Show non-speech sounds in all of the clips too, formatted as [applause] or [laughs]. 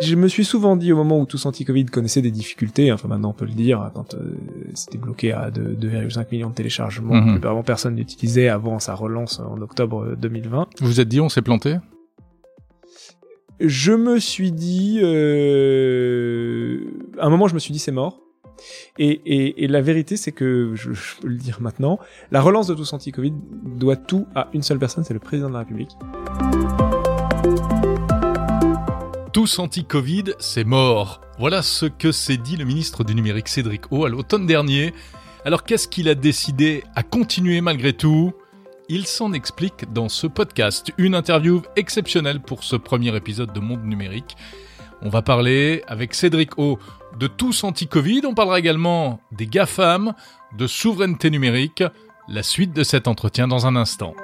Je me suis souvent dit au moment où tous anti-Covid connaissaient des difficultés, enfin maintenant on peut le dire, quand euh, c'était bloqué à 2,5 millions de téléchargements, que vraiment personne n'utilisait avant sa relance en octobre 2020. Vous vous êtes dit, on s'est planté? Je me suis dit, euh... à un moment je me suis dit c'est mort. Et, et, et la vérité c'est que, je, je peux le dire maintenant, la relance de tous anti-Covid doit tout à une seule personne, c'est le président de la République. Tous anti-Covid, c'est mort. Voilà ce que s'est dit le ministre du numérique Cédric O à l'automne dernier. Alors qu'est-ce qu'il a décidé à continuer malgré tout? Il s'en explique dans ce podcast. Une interview exceptionnelle pour ce premier épisode de Monde Numérique. On va parler avec Cédric O de tous anti-Covid. On parlera également des GAFAM, de souveraineté numérique. La suite de cet entretien dans un instant.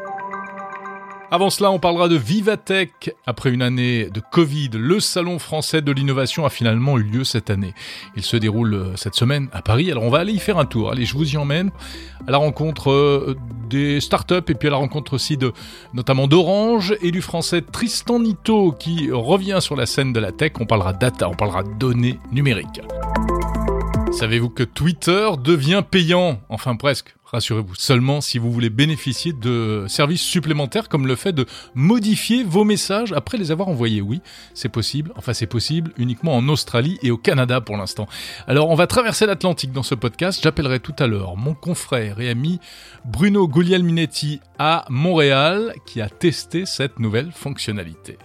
Avant cela, on parlera de Vivatech. Après une année de Covid, le Salon français de l'innovation a finalement eu lieu cette année. Il se déroule euh, cette semaine à Paris. Alors on va aller y faire un tour. Allez, je vous y emmène à la rencontre euh, des startups et puis à la rencontre aussi de notamment d'Orange et du français Tristan Nito qui revient sur la scène de la tech. On parlera data, on parlera données numériques. Savez-vous que Twitter devient payant? Enfin presque, rassurez-vous, seulement si vous voulez bénéficier de services supplémentaires comme le fait de modifier vos messages après les avoir envoyés. Oui, c'est possible, enfin c'est possible uniquement en Australie et au Canada pour l'instant. Alors on va traverser l'Atlantique dans ce podcast, j'appellerai tout à l'heure mon confrère et ami Bruno Guglielminetti à Montréal qui a testé cette nouvelle fonctionnalité.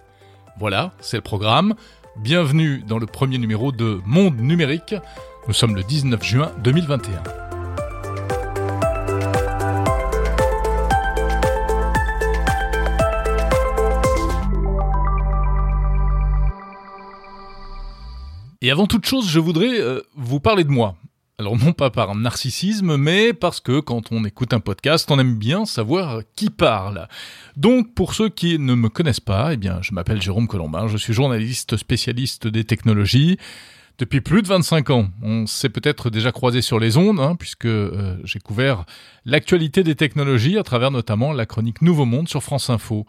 Voilà, c'est le programme. Bienvenue dans le premier numéro de Monde Numérique. Nous sommes le 19 juin 2021. Et avant toute chose, je voudrais euh, vous parler de moi. Alors non pas par narcissisme, mais parce que quand on écoute un podcast, on aime bien savoir qui parle. Donc pour ceux qui ne me connaissent pas, eh bien je m'appelle Jérôme Colombin, je suis journaliste spécialiste des technologies depuis plus de 25 ans. On s'est peut-être déjà croisé sur les ondes, hein, puisque euh, j'ai couvert l'actualité des technologies à travers notamment la chronique Nouveau Monde sur France Info.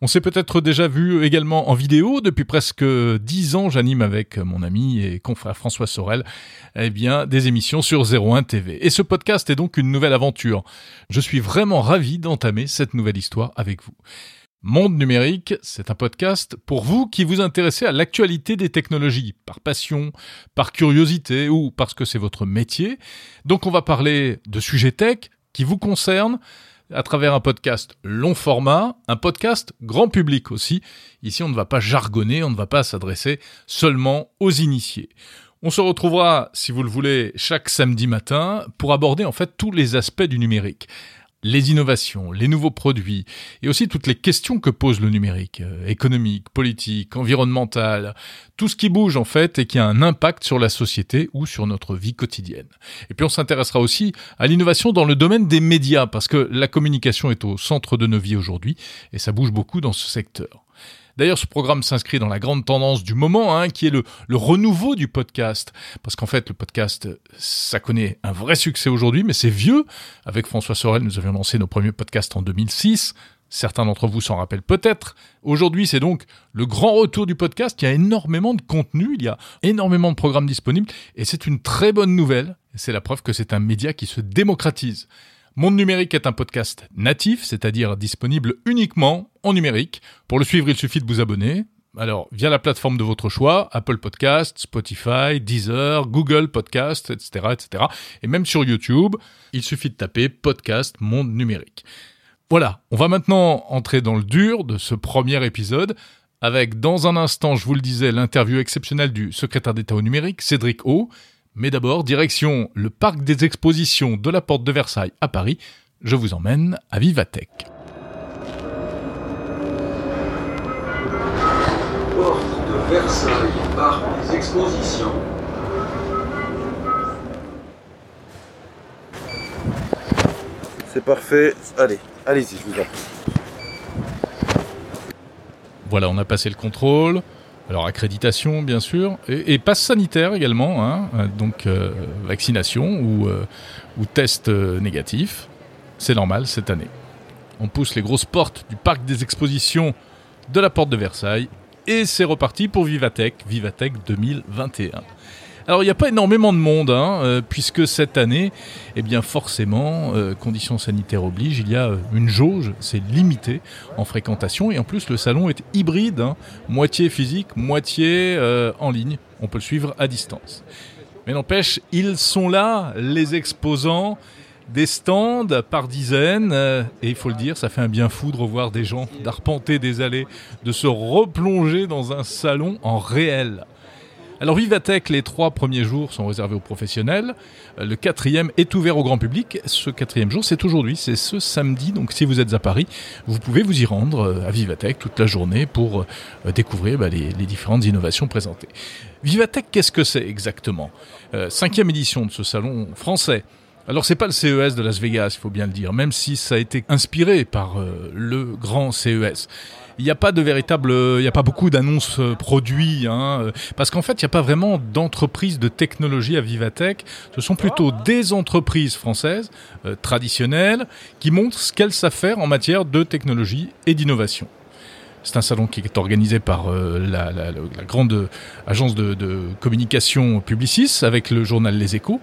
On s'est peut-être déjà vu également en vidéo. Depuis presque dix ans, j'anime avec mon ami et confrère François Sorel eh bien, des émissions sur 01 TV. Et ce podcast est donc une nouvelle aventure. Je suis vraiment ravi d'entamer cette nouvelle histoire avec vous. Monde numérique, c'est un podcast pour vous qui vous intéressez à l'actualité des technologies, par passion, par curiosité ou parce que c'est votre métier. Donc on va parler de sujets tech qui vous concernent à travers un podcast long format, un podcast grand public aussi. Ici, on ne va pas jargonner, on ne va pas s'adresser seulement aux initiés. On se retrouvera, si vous le voulez, chaque samedi matin pour aborder en fait tous les aspects du numérique les innovations, les nouveaux produits, et aussi toutes les questions que pose le numérique, euh, économique, politique, environnemental, tout ce qui bouge en fait et qui a un impact sur la société ou sur notre vie quotidienne. Et puis on s'intéressera aussi à l'innovation dans le domaine des médias, parce que la communication est au centre de nos vies aujourd'hui, et ça bouge beaucoup dans ce secteur. D'ailleurs, ce programme s'inscrit dans la grande tendance du moment, hein, qui est le, le, renouveau du podcast. Parce qu'en fait, le podcast, ça connaît un vrai succès aujourd'hui, mais c'est vieux. Avec François Sorel, nous avions lancé nos premiers podcasts en 2006. Certains d'entre vous s'en rappellent peut-être. Aujourd'hui, c'est donc le grand retour du podcast. Il y a énormément de contenu, il y a énormément de programmes disponibles, et c'est une très bonne nouvelle. C'est la preuve que c'est un média qui se démocratise. Monde Numérique est un podcast natif, c'est-à-dire disponible uniquement en numérique. Pour le suivre, il suffit de vous abonner. Alors, via la plateforme de votre choix, Apple Podcast, Spotify, Deezer, Google Podcast, etc., etc. Et même sur YouTube, il suffit de taper Podcast Monde Numérique. Voilà, on va maintenant entrer dans le dur de ce premier épisode avec, dans un instant, je vous le disais, l'interview exceptionnelle du secrétaire d'État au numérique, Cédric O. Mais d'abord, direction le parc des expositions de la Porte de Versailles à Paris. Je vous emmène à Vivatech. Porte de Versailles, parc des expositions. C'est parfait. Allez, allez-y, je vous en prie. Voilà, on a passé le contrôle. Alors accréditation bien sûr et, passe sanitaire également, hein, donc euh, vaccination ou, euh, ou test euh, négatif. C'est normal cette année. On pousse les grosses portes du parc des expositions de la porte de Versailles et c'est reparti pour Vivatech, Vivatech 2021. Alors il n'y a pas énormément de monde, hein, euh, puisque cette année, eh bien forcément, euh, conditions sanitaires obligent, il y a euh, une jauge, c'est limité en fréquentation, et en plus le salon est hybride, hein, moitié physique, moitié en ligne, on peut le suivre à distance. Mais n'empêche, ils sont là, les exposants, des stands par dizaines, et il faut le dire, ça fait un bien fou de revoir des gens, d'arpenter des allées, de se replonger dans un salon en réel. Alors Vivatech, les trois premiers jours sont réservés aux professionnels. Euh, le quatrième est ouvert au grand public. Ce quatrième jour, c'est aujourd'hui, c'est ce samedi. Donc si vous êtes à Paris, vous pouvez vous y rendre euh, à Vivatech toute la journée pour euh, découvrir bah, les, différentes innovations présentées. Vivatech, qu'est-ce que c'est exactement? Cinquième édition de ce salon français. Alors c'est pas le CES de Las Vegas, il faut bien le dire, même si ça a été inspiré par le grand CES il n'y a pas beaucoup d'annonces euh, produits, hein, euh, parce qu'en fait, il n'y a pas vraiment d'entreprise de technologie à Vivatech. Ce sont plutôt des entreprises françaises euh, traditionnelles qui montrent ce qu'elles savent faire en matière de technologie et d'innovation. C'est un salon qui est organisé par la, grande agence de communication Publicis avec le journal Les Échos.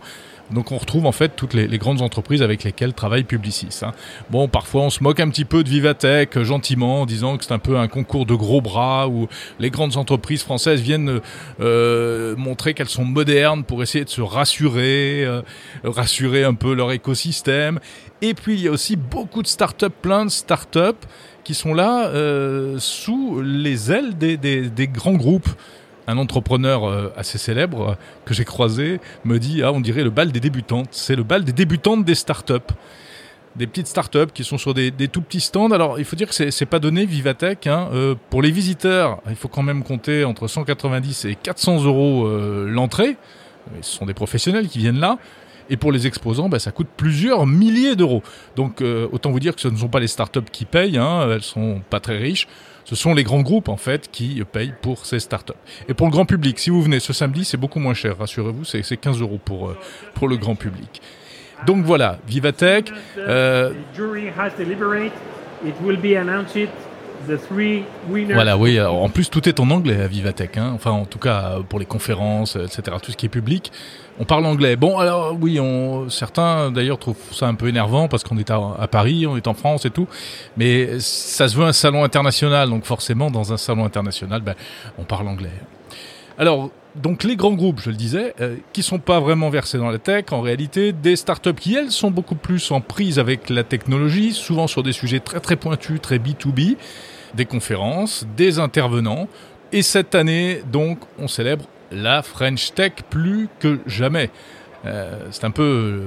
Donc on retrouve en fait toutes les, grandes entreprises avec lesquelles travaille Publicis. Hein. Bon, parfois on se moque un petit peu de Vivatech euh, gentiment en disant que c'est un peu un concours de gros bras où les grandes entreprises françaises viennent euh, montrer qu'elles sont modernes pour essayer de se rassurer, euh, rassurer un peu leur écosystème. Et puis il y a aussi beaucoup de startups, plein de startups qui sont là sous les ailes des, des grands groupes un entrepreneur euh, assez célèbre euh, que j'ai croisé me dit ah on dirait le bal des débutantes. C'est le bal des débutantes des startups. Des petites startups qui sont sur des, tout petits stands. Alors il faut dire que c'est pas donné Vivatech. Hein. Euh, pour les visiteurs, il faut quand même compter entre 190 et 400 euros l'entrée. Ce sont des professionnels qui viennent là. Et pour les exposants, bah, ça coûte plusieurs milliers d'euros. Donc autant vous dire que ce ne sont pas les startups qui payent, hein, elles sont pas très riches. Ce sont les grands groupes en fait qui payent pour ces startups. Et pour le grand public, si vous venez ce samedi, c'est beaucoup moins cher, rassurez-vous, c'est 15 euros pour, euh, pour le grand public. Donc voilà, Vivatech. Euh, voilà, oui. En plus, tout est en anglais à Vivatech. Hein. Enfin, en tout cas, pour les conférences, etc. Tout ce qui est public, on parle anglais. Bon, alors oui, on, certains d'ailleurs trouvent ça un peu énervant parce qu'on est à, Paris, on est en France et tout. Mais ça se veut un salon international, donc forcément, dans un salon international, ben, on parle anglais. Alors, donc les grands groupes, je le disais, euh, qui sont pas vraiment versés dans la tech, en réalité, des startups qui elles sont beaucoup plus en prise avec la technologie, souvent sur des sujets très très pointus, très B2B, des conférences, des intervenants. Et cette année, donc, on célèbre la French Tech plus que jamais. Euh, c'est un peu euh,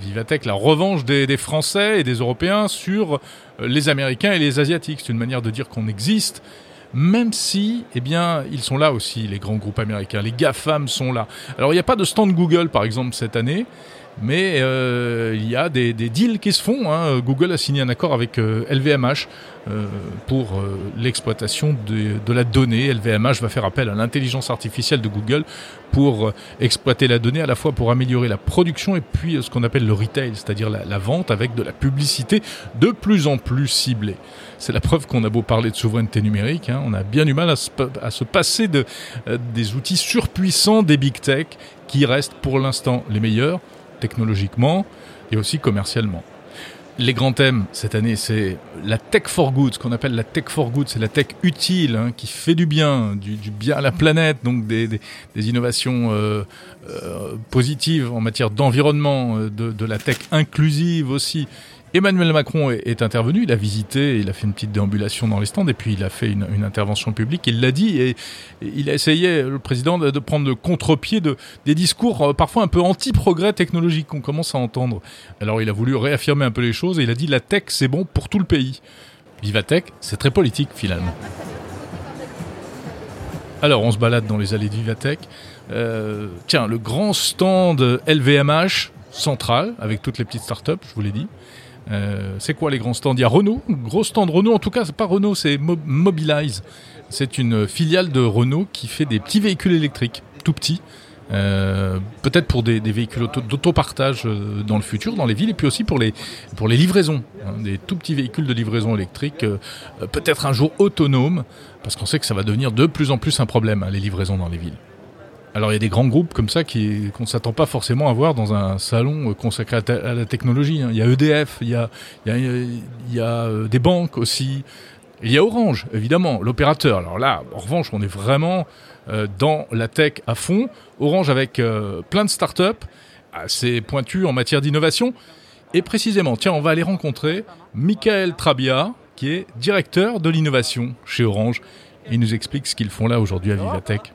Vivatech, la revanche des, des, Français et des Européens sur les Américains et les Asiatiques. C'est une manière de dire qu'on existe même si, eh bien, ils sont là aussi, les grands groupes américains. Les GAFAM sont là. Alors, il n'y a pas de stand Google, par exemple, cette année. Mais euh, il y a des, deals qui se font. Hein. Google a signé un accord avec LVMH euh, euh, pour l'exploitation de, la donnée. LVMH va faire appel à l'intelligence artificielle de Google pour exploiter la donnée, à la fois pour améliorer la production et puis ce qu'on appelle le retail, c'est-à-dire la, vente avec de la publicité de plus en plus ciblée. C'est la preuve qu'on a beau parler de souveraineté numérique, hein, on a bien du mal à se, passer de, des outils surpuissants des big tech qui restent pour l'instant les meilleurs technologiquement et aussi commercialement. Les grands thèmes cette année, c'est la tech for good, ce qu'on appelle la tech for good, c'est la tech utile, hein, qui fait du bien, du, bien à la planète, donc des, innovations euh, euh, positives en matière d'environnement, euh, de, la tech inclusive aussi, Emmanuel Macron est, intervenu, il a visité, il a fait une petite déambulation dans les stands et puis il a fait une, intervention publique, il l'a dit et, il a essayé, le président, de, prendre le contre-pied de, des discours euh, parfois un peu anti-progrès technologique qu'on commence à entendre. Alors il a voulu réaffirmer un peu les choses et il a dit la tech c'est bon pour tout le pays. Vivatech, c'est très politique finalement. Alors on se balade dans les allées de Vivatech. Euh, tiens, le grand stand LVMH central avec toutes les petites startups, je vous l'ai dit. Euh, c'est quoi les grands stands? Il y a Renault, gros stand Renault. En tout cas, c'est pas Renault, c'est Mobilize. C'est une filiale de Renault qui fait des petits véhicules électriques, tout petits, Euh, peut-être pour des, véhicules auto- d'autopartage euh, dans le futur, dans les villes, et puis aussi pour les, livraisons, hein, des tout petits véhicules de livraison électrique, peut-être un jour autonomes, parce qu'on sait que ça va devenir de plus en plus un problème, hein, les livraisons dans les villes. Alors il y a des grands groupes comme ça qui qu'on s'attend pas forcément à voir dans un salon euh, consacré à, la technologie. hein. Il y a EDF, il y a, il y a, il y a euh, des banques aussi. Il y a Orange, évidemment, l'opérateur. Alors là, en revanche, on est vraiment euh, dans la tech à fond. Orange avec euh, plein de startups assez pointues en matière d'innovation. Et précisément, tiens, on va aller rencontrer Michael Trabia, qui est directeur de l'innovation chez Orange. Il nous explique ce qu'ils font là aujourd'hui à Vivatech.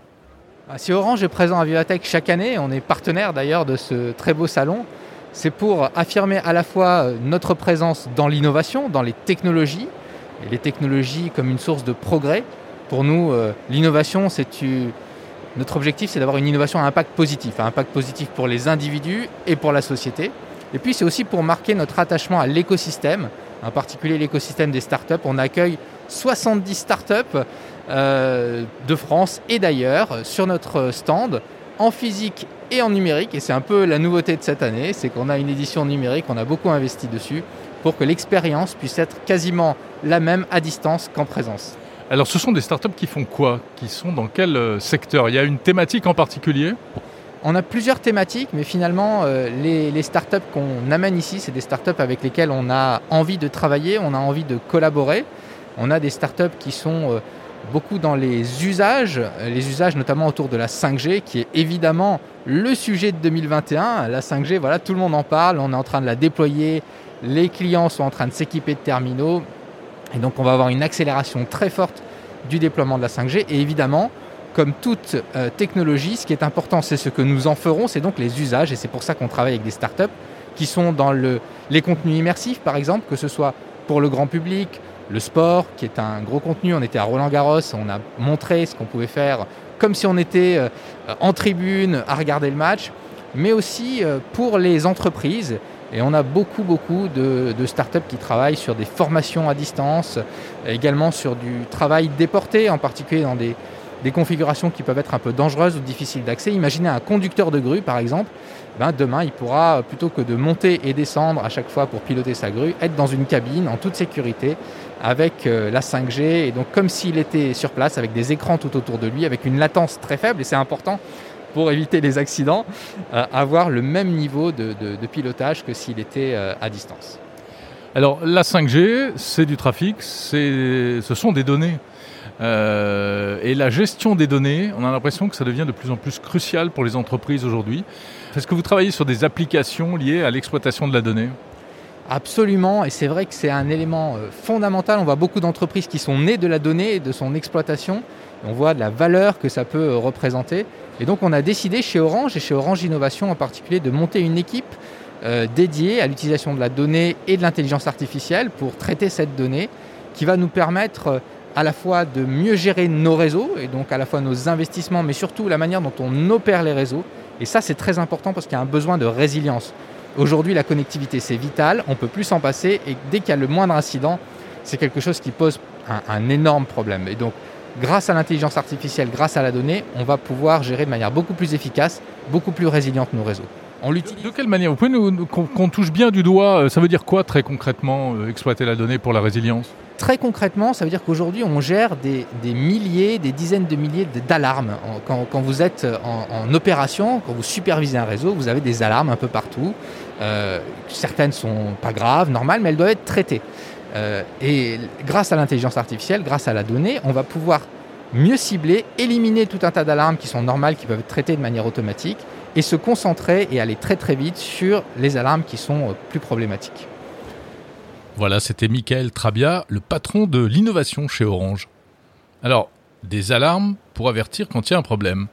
Ah, Si Orange est présent à Vivatech chaque année, on est partenaire d'ailleurs de ce très beau salon, c'est pour affirmer à la fois euh, notre présence dans l'innovation, dans les technologies, et les technologies comme une source de progrès. Pour nous, euh, l'innovation, c'est notre objectif, c'est d'avoir une innovation à impact positif, à impact positif pour les individus et pour la société. Et puis c'est aussi pour marquer notre attachement à l'écosystème, en particulier l'écosystème des startups. On accueille 70 startups euh, de France et d'ailleurs sur notre stand en physique et en numérique. Et c'est un peu la nouveauté de cette année, c'est qu'on a une édition numérique, on a beaucoup investi dessus pour que l'expérience puisse être quasiment la même à distance qu'en présence. Alors, ce sont des startups qui font quoi? Qui sont dans quel euh, secteur? Il y a une thématique en particulier? On a plusieurs thématiques, mais finalement, euh, les, les startups qu'on amène ici, c'est des startups avec lesquelles on a envie de travailler, on a envie de collaborer. On a des startups qui sont euh, beaucoup dans les usages, les usages notamment autour de la 5G, qui est évidemment le sujet de 2021. La 5G, voilà, tout le monde en parle, on est en train de la déployer, les clients sont en train de s'équiper de terminaux, et donc on va avoir une accélération très forte du déploiement de la 5G. Et évidemment, comme toute euh, technologie, ce qui est important, c'est ce que nous en ferons, c'est donc les usages. Et c'est pour ça qu'on travaille avec des startups qui sont dans le, les contenus immersifs, par exemple, que ce soit pour le grand public, le sport, qui est un gros contenu. On était à Roland Garros, on a montré ce qu'on pouvait faire comme si on était euh, en tribune à regarder le match, mais aussi euh, pour les entreprises. Et on a beaucoup, beaucoup de, de startups qui travaillent sur des formations à distance, également sur du travail déporté, en particulier dans des, des configurations qui peuvent être un peu dangereuses ou difficiles d'accès. Imaginez un conducteur de grue, par exemple. Ben, demain, il pourra, plutôt que de monter et descendre à chaque fois pour piloter sa grue, être dans une cabine en toute sécurité avec euh, la 5G, et donc comme s'il était sur place, avec des écrans tout autour de lui, avec une latence très faible, et c'est important pour éviter les accidents, euh, avoir le même niveau de, pilotage que s'il était euh, à distance. Alors, la 5G, c'est du trafic, ce sont des données. Euh, et la gestion des données, on a l'impression que ça devient de plus en plus crucial pour les entreprises aujourd'hui. Est-ce que vous travaillez sur des applications liées à l'exploitation de la donnée? Absolument, et c'est vrai que c'est un élément euh, fondamental. On voit beaucoup d'entreprises qui sont nées de la donnée et de son exploitation. On voit de la valeur que ça peut euh, représenter. Et donc on a décidé chez Orange et chez Orange Innovation en particulier de monter une équipe dédiée à l'utilisation de la donnée et de l'intelligence artificielle pour traiter cette donnée qui va nous permettre à la fois de mieux gérer nos réseaux et donc à la fois nos investissements, mais surtout la manière dont on opère les réseaux. Et ça, c'est très important parce qu'il y a un besoin de résilience. Aujourd'hui, la connectivité, c'est vital, on ne peut plus s'en passer, et dès qu'il y a le moindre incident, c'est quelque chose qui pose un, un énorme problème. Et donc, grâce à l'intelligence artificielle, grâce à la donnée, on va pouvoir gérer de manière beaucoup plus efficace, beaucoup plus résiliente nos réseaux. On l'utilise. De quelle manière? Vous pouvez nous, qu'on touche bien du doigt, euh, ça veut dire quoi très concrètement, euh, exploiter la donnée pour la résilience? Très concrètement, ça veut dire qu'aujourd'hui, on gère des, milliers, des dizaines de milliers d'alarmes. Quand, vous êtes en, en opération, quand vous supervisez un réseau, vous avez des alarmes un peu partout. Euh, certaines sont pas graves, normales, mais elles doivent être traitées. Euh, et grâce à l'intelligence artificielle, grâce à la donnée, on va pouvoir mieux cibler, éliminer tout un tas d'alarmes qui sont normales, qui peuvent être traitées de manière automatique, et se concentrer et aller très très vite sur les alarmes qui sont euh, plus problématiques. Voilà, c'était Michael Trabia, le patron de l'innovation chez Orange. Alors, des alarmes pour avertir quand il y a un problème.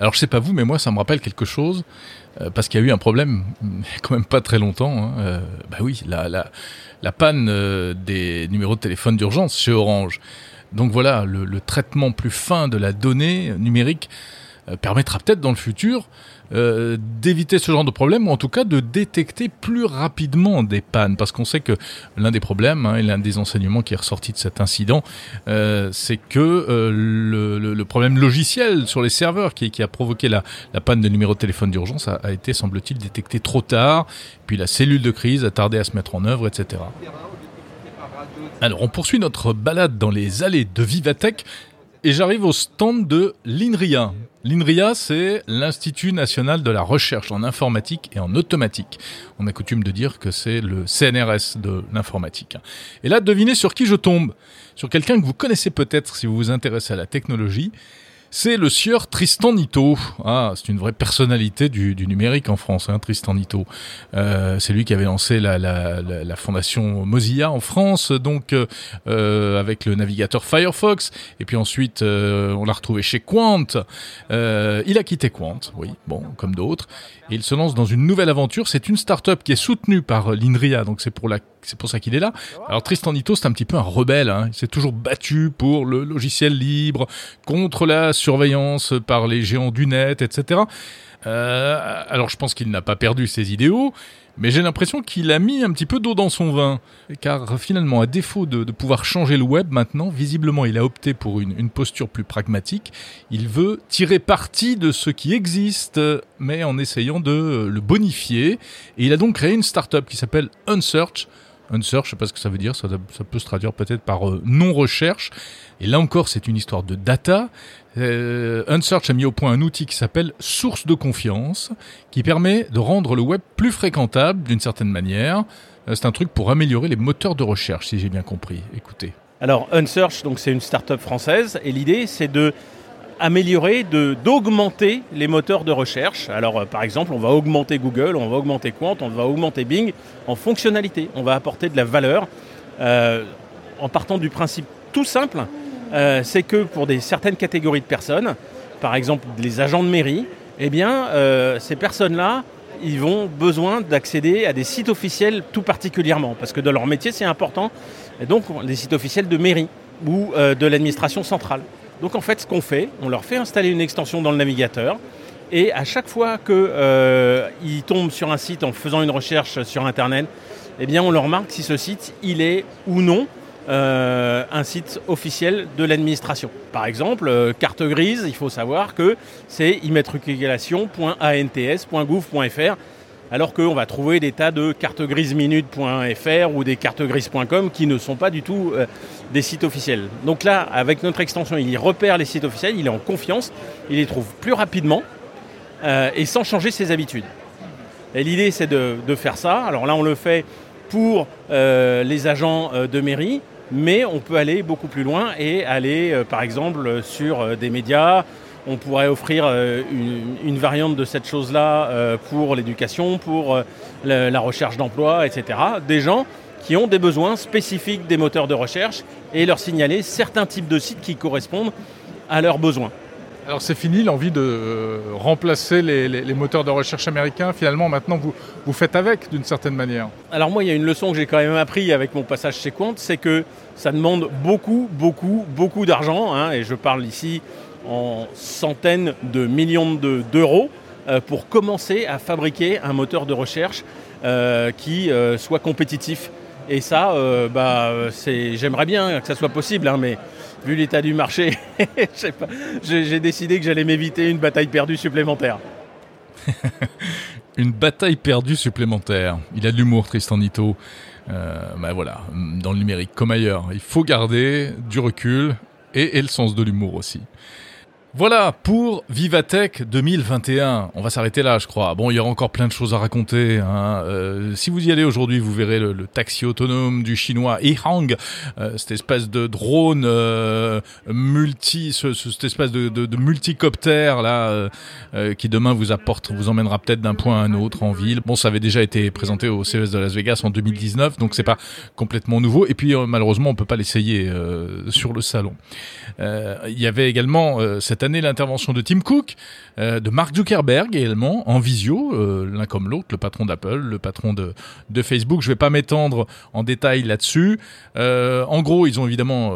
Alors, je sais pas vous, mais moi, ça me rappelle quelque chose, euh, parce qu'il y a eu un problème, [laughs] quand même pas très longtemps. Hein, euh, bah oui, la, panne euh, des numéros de téléphone d'urgence chez Orange. Donc voilà, le, traitement plus fin de la donnée numérique permettra peut-être dans le futur euh, d'éviter ce genre de problème ou en tout cas de détecter plus rapidement des pannes. Parce qu'on sait que l'un des problèmes hein, et l'un des enseignements qui est ressorti de cet incident euh, c'est que euh, le, problème logiciel sur les serveurs qui, a provoqué la, la panne de numéro de téléphone d'urgence a, a été semble-t-il détecté trop tard. Puis la cellule de crise a tardé à se mettre en œuvre etc. Alors on poursuit notre balade dans les allées de Vivatech et j'arrive au stand de l'INRIA. L'INRIA, c'est l'Institut national de la recherche en informatique et en automatique. On a coutume de dire que c'est le CNRS de l'informatique. Et là, devinez sur qui je tombe. Sur quelqu'un que vous connaissez peut-être si vous vous intéressez à la technologie. C'est le sieur Tristan Nito. Ah, c'est une vraie personnalité du, numérique en France, hein, Tristan Nito. Euh, c'est lui qui avait lancé la, fondation Mozilla en France, donc euh, euh, avec le navigateur Firefox. Et puis ensuite, euh, on l'a retrouvé chez Quant. Il a quitté Quant, oui, bon, comme d'autres. Et il se lance dans une nouvelle aventure. C'est une start-up qui est soutenue par euh, l'INRIA, donc c'est pour la, c'est pour ça qu'il est là. Alors Tristan Nito, c'est un petit peu un rebelle. Hein. Il s'est toujours battu pour le logiciel libre, contre la surveillance par les géants du net, etc. Euh, alors je pense qu'il n'a pas perdu ses idéaux, mais j'ai l'impression qu'il a mis un petit peu d'eau dans son vin. Car finalement, à défaut de, pouvoir changer le web maintenant, visiblement il a opté pour une, une posture plus pragmatique. Il veut tirer parti de ce qui existe, mais en essayant de le bonifier. Et il a donc créé une start-up qui s'appelle Unsearch. Unsearch, je sais pas ce que ça veut dire, ça, peut se traduire peut-être par euh, non-recherche. Et là encore, c'est une histoire de data. Euh, Unsearch a mis au point un outil qui s'appelle Source de confiance, qui permet de rendre le web plus fréquentable d'une certaine manière. Euh, c'est un truc pour améliorer les moteurs de recherche, si j'ai bien compris. Écoutez. Alors Unsearch, c'est une start-up française et l'idée c'est de améliorer, d'augmenter les moteurs de recherche. Alors euh, par exemple, on va augmenter Google, on va augmenter Quant, on va augmenter Bing en fonctionnalité. On va apporter de la valeur euh, en partant du principe tout simple, euh, c'est que pour certaines catégories de personnes, par exemple les agents de mairie, eh bien ces personnes-là, ils vont besoin d'accéder à des sites officiels tout particulièrement parce que dans leur métier c'est important. Et donc des sites officiels de mairie ou de l'administration centrale. Donc en fait, ce qu'on fait, on leur fait installer une extension dans le navigateur. Et à chaque fois qu'ils euh, tombent sur un site en faisant une recherche sur Internet, eh bien on leur marque si ce site est ou non euh, un site officiel de l'administration. Par exemple, euh, carte grise, il faut savoir que c'est immatriculation.ants.gouv.fr alors qu'on va trouver des tas de cartes grises minutes.fr ou des cartes grises.com qui ne sont pas du tout euh, des sites officiels. Donc là, avec notre extension, il y repère les sites officiels, il est en confiance, il les trouve plus rapidement euh, et sans changer ses habitudes. Et l'idée, c'est de, faire ça. Alors là, on le fait pour euh, les agents de mairie, mais on peut aller beaucoup plus loin et aller, par exemple, sur des médias. On pourrait offrir euh, une, une, variante de cette chose-là euh, pour l'éducation, pour euh, la, la, recherche d'emploi, etc. Des gens qui ont des besoins spécifiques des moteurs de recherche et leur signaler certains types de sites qui correspondent à leurs besoins. Alors c'est fini l'envie de remplacer les, les, les, moteurs de recherche américains. Finalement, maintenant, vous, vous faites avec d'une certaine manière. Alors moi, il y a une leçon que j'ai quand même appris avec mon passage chez Quant, c'est que ça demande beaucoup, beaucoup, beaucoup d'argent. Hein, et je parle ici en centaines de millions d'euros euh, pour commencer à fabriquer un moteur de recherche euh, qui euh, soit compétitif. Et ça, bah, j'aimerais bien que ça soit possible, hein, mais vu l'état du marché, [laughs] j'ai décidé que j'allais m'éviter une bataille perdue supplémentaire. [laughs] une bataille perdue supplémentaire. Il a de l'humour, Tristan Nito. Ben voilà, dans le numérique comme ailleurs, il faut garder du recul et le sens de l'humour aussi. Voilà pour Vivatech 2021. On va s'arrêter là, je crois. Bon, il y aura encore plein de choses à raconter. Hein. Euh, si vous y allez aujourd'hui, vous verrez le, le, taxi autonome du chinois Ehang, euh, cette espèce de drone euh, multi, ce, ce, cette espèce de, de, de multicoptère là, euh, qui demain vous apporte, vous emmènera peut-être d'un point à un autre en ville. Bon, ça avait déjà été présenté au CES de Las Vegas en 2019, donc c'est pas complètement nouveau. Et puis euh, malheureusement, on peut pas l'essayer euh, sur le salon. Il y avait également cette année l'intervention de Tim Cook, euh, de Mark Zuckerberg également en visio, euh, l'un comme l'autre, le patron d'Apple, le patron de, de Facebook. Je vais pas m'étendre en détail là-dessus. Euh, en gros, ils ont évidemment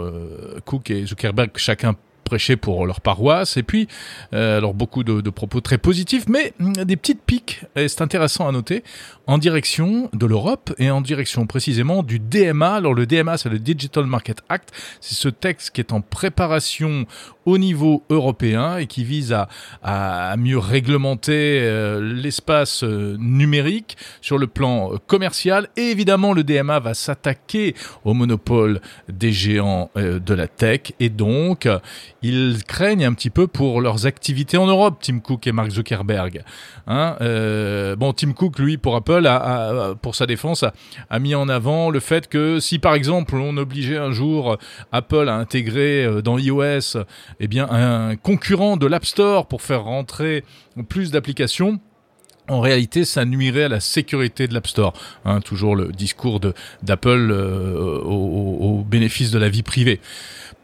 Cook et Zuckerberg chacun prêcher pour leur paroisse. Et puis, alors beaucoup de, de, propos très positifs, mais mm, des petites piques, et c'est intéressant à noter, en direction de l'Europe et en direction précisément du DMA. Alors le DMA, c'est le Digital Market Act. C'est ce texte qui est en préparation au niveau européen et qui vise à, à mieux réglementer euh, l'espace euh, numérique sur le plan euh, commercial. Et évidemment, le DMA va s'attaquer au monopole des géants de la tech et donc ils craignent un petit peu pour leurs activités en Europe, Tim Cook et Mark Zuckerberg. Hein bon, Tim Cook, lui, pour Apple, a, pour sa défense, a, mis en avant le fait que si, par exemple, on obligeait un jour Apple à intégrer dans iOS eh bien, un concurrent de l'App Store pour faire rentrer plus d'applications, en réalité, ça nuirait à la sécurité de l'App Store. Hein, toujours le discours d'Apple euh, au, bénéfice de la vie privée.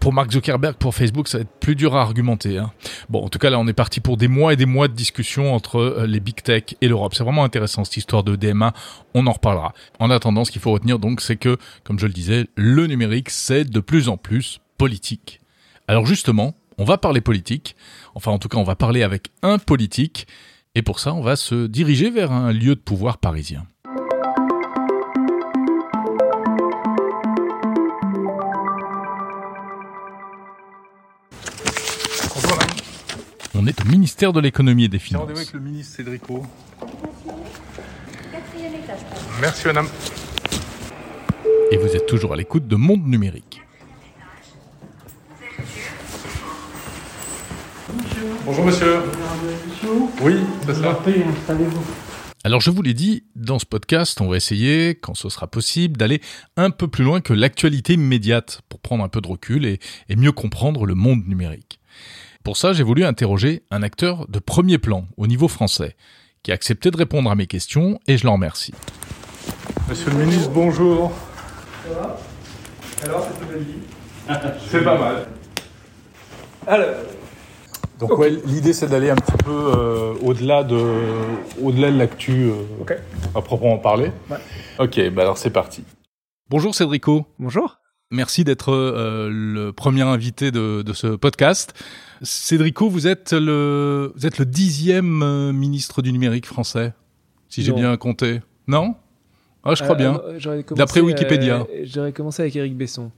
Pour Mark Zuckerberg, pour Facebook, ça va être plus dur à argumenter. Hein. Bon, en tout cas, là, on est parti pour des mois et des mois de discussion entre euh, les big tech et l'Europe. C'est vraiment intéressant cette histoire de DMA. On en reparlera. En attendant, ce qu'il faut retenir donc, c'est que, comme je le disais, le numérique, c'est de plus en plus politique. Alors justement, on va parler politique. Enfin, en tout cas, on va parler avec un politique. Et pour ça, on va se diriger vers un lieu de pouvoir parisien. On est au ministère de l'économie et des finances. Rendez-vous avec le ministre Cédrico. Merci madame. Et vous êtes toujours à l'écoute de Monde Numérique. Bonjour monsieur. Oui, c'est ça. Alors je vous l'ai dit, dans ce podcast, on va essayer, quand ce sera possible, d'aller un peu plus loin que l'actualité immédiate pour prendre un peu de recul et, et mieux comprendre le monde numérique. Pour ça, j'ai voulu interroger un acteur de premier plan au niveau français, qui a accepté de répondre à mes questions et je l'en remercie. Monsieur le ministre, bonjour. Ça va? Alors, cette nouvelle vie C'est pas mal. Alors, Donc okay. ouais, l'idée c'est d'aller un petit peu euh, au-delà de, au-delà de l'actu euh, okay. à proprement parler. Ouais. Ok, bah alors c'est parti. Bonjour Cédrico. Bonjour. Merci d'être euh, le premier invité de, de, ce podcast. Cédrico, vous êtes le, vous êtes le dixième euh, ministre du numérique français, si j'ai bien compté. Non? Ah, je crois bien. D'après Wikipédia. J'aurais commencé avec Éric Besson.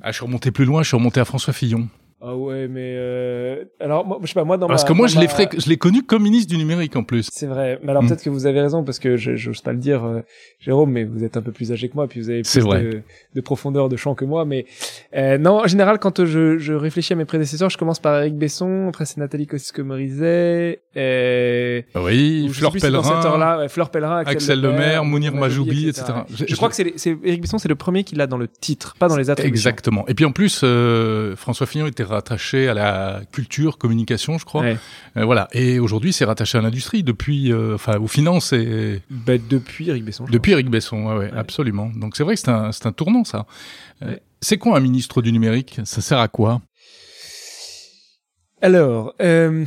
Ah, je suis remonté plus loin. Je suis remonté à François Fillon. Ah ouais, mais euh... alors moi, je sais pas moi dans parce ma, que moi je ma... l'ai fré... je l'ai connu comme ministre du numérique en plus. C'est vrai, mais alors mm. peut-être que vous avez raison parce que je j'ose pas le dire, euh, Jérôme, mais vous êtes un peu plus âgé que moi, puis vous avez plus de, de, profondeur de champ que moi, mais euh, non, en général quand je, je réfléchis à mes prédécesseurs, je commence par Eric Besson, après c'est Nathalie Kosciusko-Morizet, et oui, Fleur Pellerin, là, ouais, Fleur Pellerin, Axel, Axel Lemaire, Mounir Majoubi, etc. etc. Je, je, crois que c'est c'est Eric Besson, c'est le premier qui l'a dans le titre, pas dans les attributions. Exactement. Et puis en plus, euh, François Fillon était rattaché à la culture, communication, je crois. Ouais. Euh, voilà. Et aujourd'hui, c'est rattaché à l'industrie depuis, euh, enfin, aux finances et. Bah, depuis Eric Besson. Depuis Eric Besson, ouais, absolument. Donc c'est vrai que c'est un, un tournant, ça. Euh, c'est quoi un ministre du numérique? Ça sert à quoi? Alors, bon,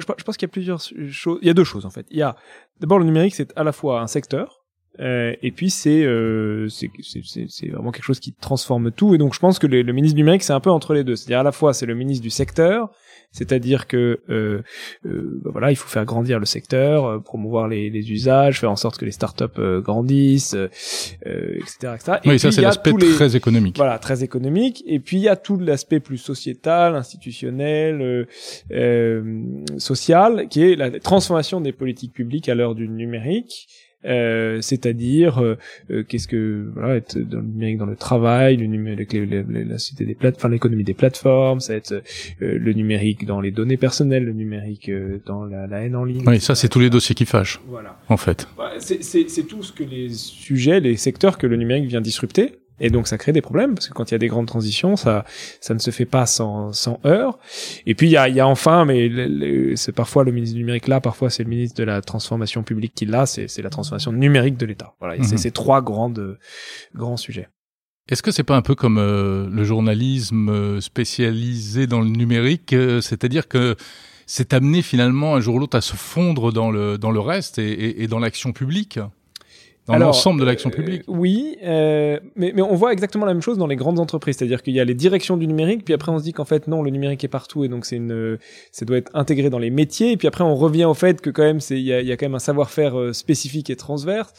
je, je pense qu'il y a plusieurs choses. Il y a deux choses en fait. Il y a d'abord le numérique, c'est à la fois un secteur. Euh, et puis c'est euh, c'est vraiment quelque chose qui transforme tout. Et donc je pense que le, le ministre du numérique c'est un peu entre les deux. C'est-à-dire à la fois c'est le ministre du secteur, c'est-à-dire que euh, bah voilà il faut faire grandir le secteur, euh, promouvoir les, les, usages, faire en sorte que les startups euh, grandissent, etc., etc. Et oui, ça c'est l'aspect les... très économique. Voilà, très économique. Et puis il y a tout l'aspect plus sociétal, institutionnel, social, qui est la transformation des politiques publiques à l'heure du numérique. Euh, c'est-à-dire euh, euh, qu'est-ce que voilà être dans le numérique dans le travail, le numérique les, les, les, la société des plateformes, enfin l'économie des plateformes, ça va être euh, le numérique dans les données personnelles, le numérique euh, dans la, la, haine en ligne. Oui, ça c'est tous les dossiers qui fâchent. Voilà. En fait. Bah, c'est tout ce que les sujets, les secteurs que le numérique vient disrupter. Et donc ça crée des problèmes parce que quand il y a des grandes transitions, ça ça ne se fait pas sans sans heurts. Et puis il y a il y a enfin, mais c'est parfois le ministre du numérique là, parfois c'est le ministre de la transformation publique qui l'a, c'est c'est la transformation numérique de l'État. Voilà, mm -hmm. c'est ces trois grandes grands sujets. Est-ce que c'est pas un peu comme euh, le journalisme spécialisé dans le numérique, euh, c'est-à-dire que c'est amené finalement un jour ou l'autre à se fondre dans le dans le reste et, et, et dans l'action publique? Dans l'ensemble de l'action Euh, publique. oui, euh, mais, mais on voit exactement la même chose dans les grandes entreprises, c'est-à-dire qu'il y a les directions du numérique, puis après on se dit qu'en fait non, le numérique est partout et donc c'est une, ça doit être intégré dans les métiers, et puis après on revient au fait que quand même c'est, il y a, y a quand même un savoir-faire euh, spécifique et transverse,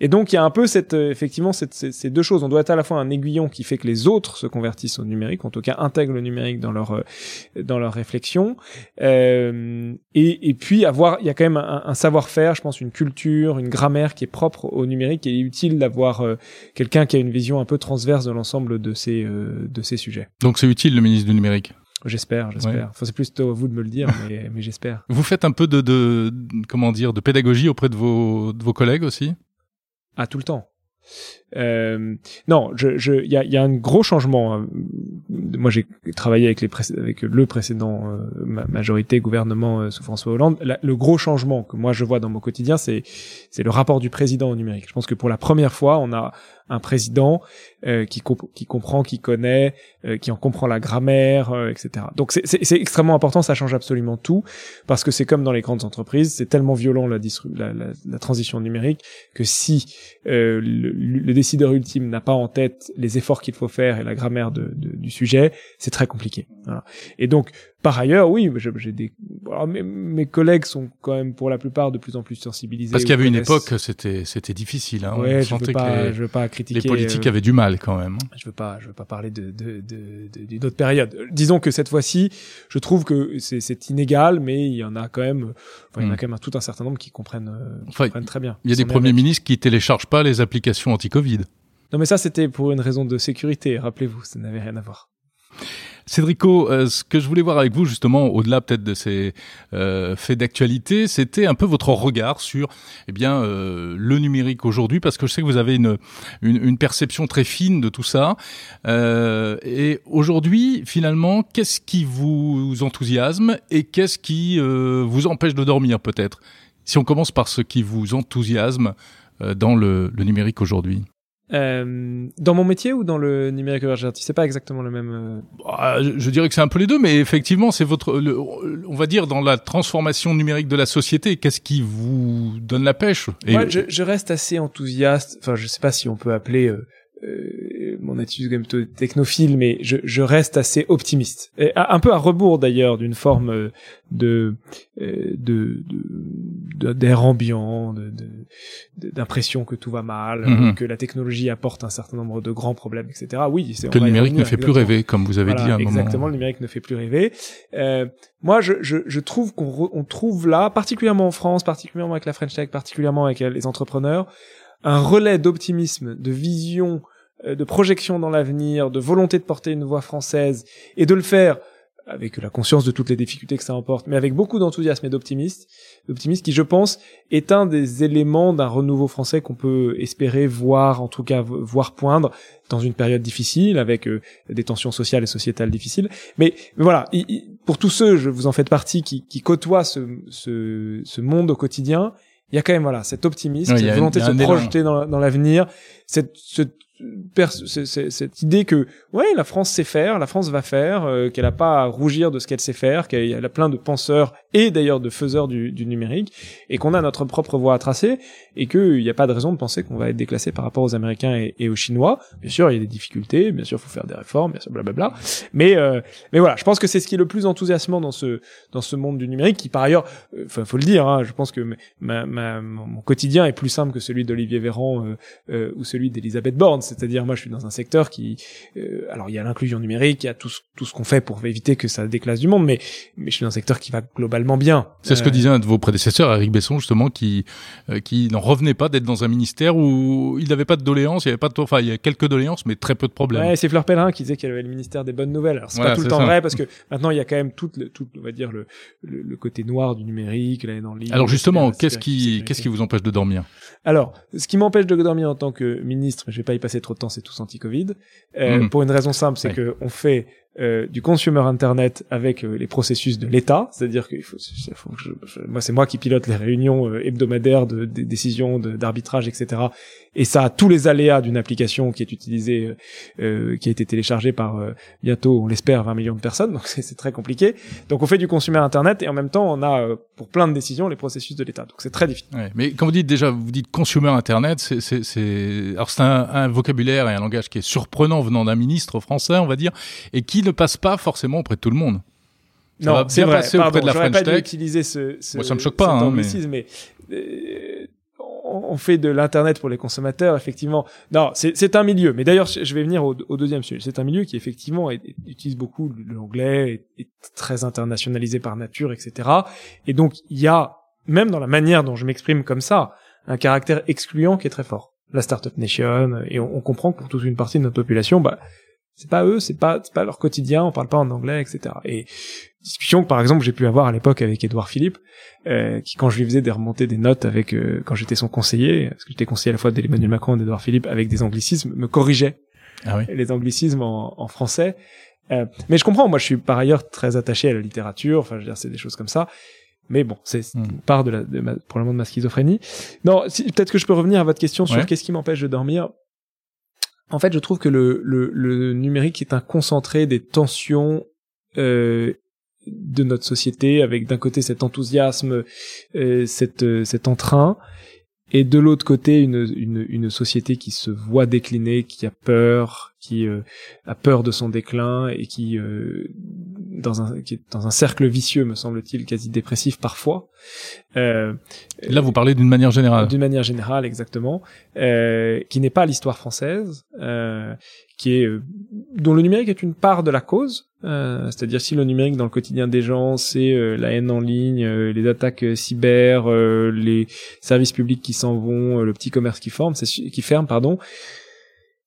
et donc il y a un peu cette, euh, effectivement cette, ces, ces deux choses. On doit être à la fois un aiguillon qui fait que les autres se convertissent au numérique, en tout cas intègrent le numérique dans leur dans leur réflexion, euh, et, et puis avoir, il y a quand même un, un savoir-faire, je pense une culture, une grammaire qui est propre au numérique, et il est utile d'avoir euh, quelqu'un qui a une vision un peu transverse de l'ensemble de ces euh, de ces sujets. Donc c'est utile le ministre du numérique? J'espère, j'espère. Ouais. Enfin, c'est plutôt à vous de me le dire, [laughs] mais, mais j'espère. Vous faites un peu de, de comment dire de pédagogie auprès de vos de vos collègues aussi? Ah, tout le temps. Euh, non, il y a, y a un gros changement. hein. Moi, j'ai travaillé avec les avec le précédent euh, ma- majorité gouvernement euh, sous François Hollande. La- le gros changement que moi je vois dans mon quotidien, c'est c'est le rapport du président au numérique. Je pense que pour la première fois, on a un président euh, qui, comp- qui comprend, qui connaît, qui en comprend la grammaire, etc. Donc c'est- extrêmement important, ça change absolument tout, parce que c'est comme dans les grandes entreprises, c'est tellement violent la, la, la, transition numérique que si le, le décideur ultime n'a pas en tête les efforts qu'il faut faire et la grammaire de, de- du sujet, c'est très compliqué. Voilà. Et donc, par ailleurs, oui, j'ai des alors, mes, mes collègues sont quand même pour la plupart de plus en plus sensibilisés. Parce qu'il y avait une époque, c'était c'était difficile. Hein. On je veux que les, je veux pas critiquer. les politiques euh, avaient du mal quand même. je veux pas, je veux pas parler de de de de- d'une autre période. Disons que cette fois-ci, je trouve que c'est inégal, mais il y en a quand même, enfin, il y en a Mm. quand même un- tout un certain nombre qui comprennent, euh, qui Enfin, comprennent très bien. Il y a des premiers avec. ministres qui téléchargent pas les applications anti-Covid. Non, mais ça c'était pour une raison de sécurité. Rappelez-vous, ça n'avait rien à voir. Cédrico, euh, ce que je voulais voir avec vous justement, au-delà peut-être de ces euh, faits d'actualité, c'était un peu votre regard sur eh bien euh, le numérique aujourd'hui, parce que je sais que vous avez une, une, une perception très fine de tout ça. Euh, et aujourd'hui, finalement, qu'est-ce qui vous enthousiasme et qu'est-ce qui euh, vous empêche de dormir peut-être? Si on commence par ce qui vous enthousiasme euh, dans le, le numérique aujourd'hui. Euh, dans mon métier ou dans le numérique émergenti, c'est pas exactement le même. euh, Ah, je dirais que c'est un peu les deux, mais effectivement, c'est votre, le- on va dire dans la transformation numérique de la société, qu'est-ce qui vous donne la pêche? Et- Moi, je, je reste assez enthousiaste. Enfin, je sais pas si on peut appeler euh, euh, mon attitude quand même plutôt technophile, mais je, je reste assez optimiste. Et un peu à rebours d'ailleurs d'une forme euh, de euh, de de- de- d'air ambiant, de- de- de- d'impression que tout va mal, Mhm. euh, que la technologie apporte un certain nombre de grands problèmes, etc. Oui, c'est que le numérique ne fait plus rêver, comme vous avez Voilà, dit à un exactement, moment. le numérique ne fait plus rêver. Euh, moi, je, je, je trouve qu'on on trouve là, particulièrement en France, particulièrement avec la French Tech, particulièrement avec les entrepreneurs, un relais d'optimisme, de vision, de projection dans l'avenir, de volonté de porter une voix française et de le faire avec la conscience de toutes les difficultés que ça emporte, mais avec beaucoup d'enthousiasme et d'optimisme, d'optimisme qui, je pense, est un des éléments d'un renouveau français qu'on peut espérer voir, en tout cas, vo- voir poindre dans une période difficile, avec euh, des tensions sociales et sociétales difficiles. Mais, mais voilà, pour tous ceux, je vous en faites partie, qui, qui côtoient ce, ce, ce monde au quotidien, il y a quand même voilà cet optimisme, cette volonté de se projeter dans, dans l'avenir, cette, cette, cette idée que ouais la France sait faire, la France va faire, euh, qu'elle a pas à rougir de ce qu'elle sait faire, qu'elle a plein de penseurs et d'ailleurs de faiseurs du, numérique, et qu'on a notre propre voie à tracer, et qu'il n'y a pas de raison de penser qu'on va être déclassé par rapport aux Américains et, aux Chinois. Bien sûr, il y a des difficultés, bien sûr, il faut faire des réformes, bien sûr, blablabla. Mais euh, mais voilà, je pense que c'est ce qui est le plus enthousiasmant dans ce dans ce monde du numérique, qui par ailleurs, euh, enfin faut le dire, hein, je pense que mon quotidien est plus simple que celui d'Olivier Véran euh, euh, ou celui d'Elisabeth Borne. C'est-à-dire, moi, je suis dans un secteur qui, euh, alors il y a l'inclusion numérique, il y a tout ce, tout ce qu'on fait pour éviter que ça déclasse du monde, mais mais je suis dans un secteur qui va globalement bien. C'est ce que Euh, disait un de vos prédécesseurs, Eric Besson, justement, qui, euh, qui n'en revenait pas d'être dans un ministère où il n'avait pas de doléances, il y avait pas de, enfin, il y a quelques doléances, mais très peu de problèmes. Ouais, c'est Fleur Pellerin qui disait qu'elle avait le ministère des bonnes nouvelles. Alors c'est Voilà, pas tout le temps ça. vrai parce [laughs] que maintenant il y a quand même tout, le, tout on va dire le, le, le côté noir du numérique, là dans Alors justement, qu'est-ce qui, qu'est-ce qui vous empêche de dormir? Alors, ce qui m'empêche de dormir en tant que ministre, je vais pas y passer trop de temps, c'est tous anti-Covid. Euh, Mhm. Pour une raison simple, c'est Oui. que on fait euh, du consumer internet avec euh, les processus de l'État, c'est-à-dire qu'il faut, que je, je- moi c'est moi qui pilote les réunions euh, hebdomadaires de, des décisions d'arbitrage, etc. Et ça a tous les aléas d'une application qui est utilisée, qui a été téléchargée par bientôt, on l'espère, 20 millions de personnes. [laughs] Donc c'est très compliqué. Donc on fait du consumer internet et en même temps on a pour plein de décisions les processus de l'État. Donc c'est très difficile. Ouais, mais quand vous dites déjà, vous dites consumer internet, c'est, alors c'est un, un vocabulaire et un langage qui est surprenant venant d'un ministre français, on va dire, et qui ne passe pas forcément auprès de tout le monde. Ça va c'est vrai. passer auprès Pardon, de la French pas Tech. utiliser ce, ce Moi, ça me choque pas, hein, anglicisme, mais, euh, on fait de l'internet pour les consommateurs, effectivement. Non, c'est c'est un milieu. Mais d'ailleurs, je je vais venir au, au deuxième sujet. C'est un milieu qui effectivement est- est- utilise beaucoup l'anglais, est, est très internationalisé par nature, etc. Et donc il y a même dans la manière dont je m'exprime comme ça un caractère excluant qui est très fort. La startup nation et on, on comprend que pour toute une partie de notre population, bah c'est pas eux, c'est pas pas leur quotidien, on parle pas en anglais, etc. Et discussion que par exemple j'ai pu avoir à l'époque avec Édouard Philippe, euh, qui quand je lui faisais des remontées des notes avec euh, quand j'étais son conseiller, parce que j'étais conseiller à la fois d'Emmanuel Macron et d'Édouard Philippe avec des anglicismes, me corrigeait Ah oui. les anglicismes en, en français. Euh, mais je comprends, moi je suis par ailleurs très attaché à la littérature, enfin je veux dire c'est des choses comme ça. Mais bon, c'est c'est Hmm. une part de, la, de ma, probablement de ma schizophrénie. Non, si, peut-être que je peux revenir à votre question sur qu'est-ce qui m'empêche de dormir. En fait, je trouve que le, numérique est un concentré des tensions euh, de notre société, avec d'un côté cet enthousiasme, euh, cet, euh, cet entrain, et de l'autre côté une, une, une société qui se voit décliner, qui a peur, qui euh, a peur de son déclin et qui, euh, dans un, qui est dans un cercle vicieux, me semble-t-il, quasi dépressif parfois. Euh, Là, vous parlez d'une manière générale. d'une manière générale, exactement, euh, qui n'est pas l'histoire française, euh, qui est euh, dont le numérique est une part de la cause. euh, C'est-à-dire si le numérique dans le quotidien des gens, c'est euh, la haine en ligne, euh, les attaques cyber, euh, les services publics qui s'en vont, euh, le petit commerce qui forme, qui ferme, pardon.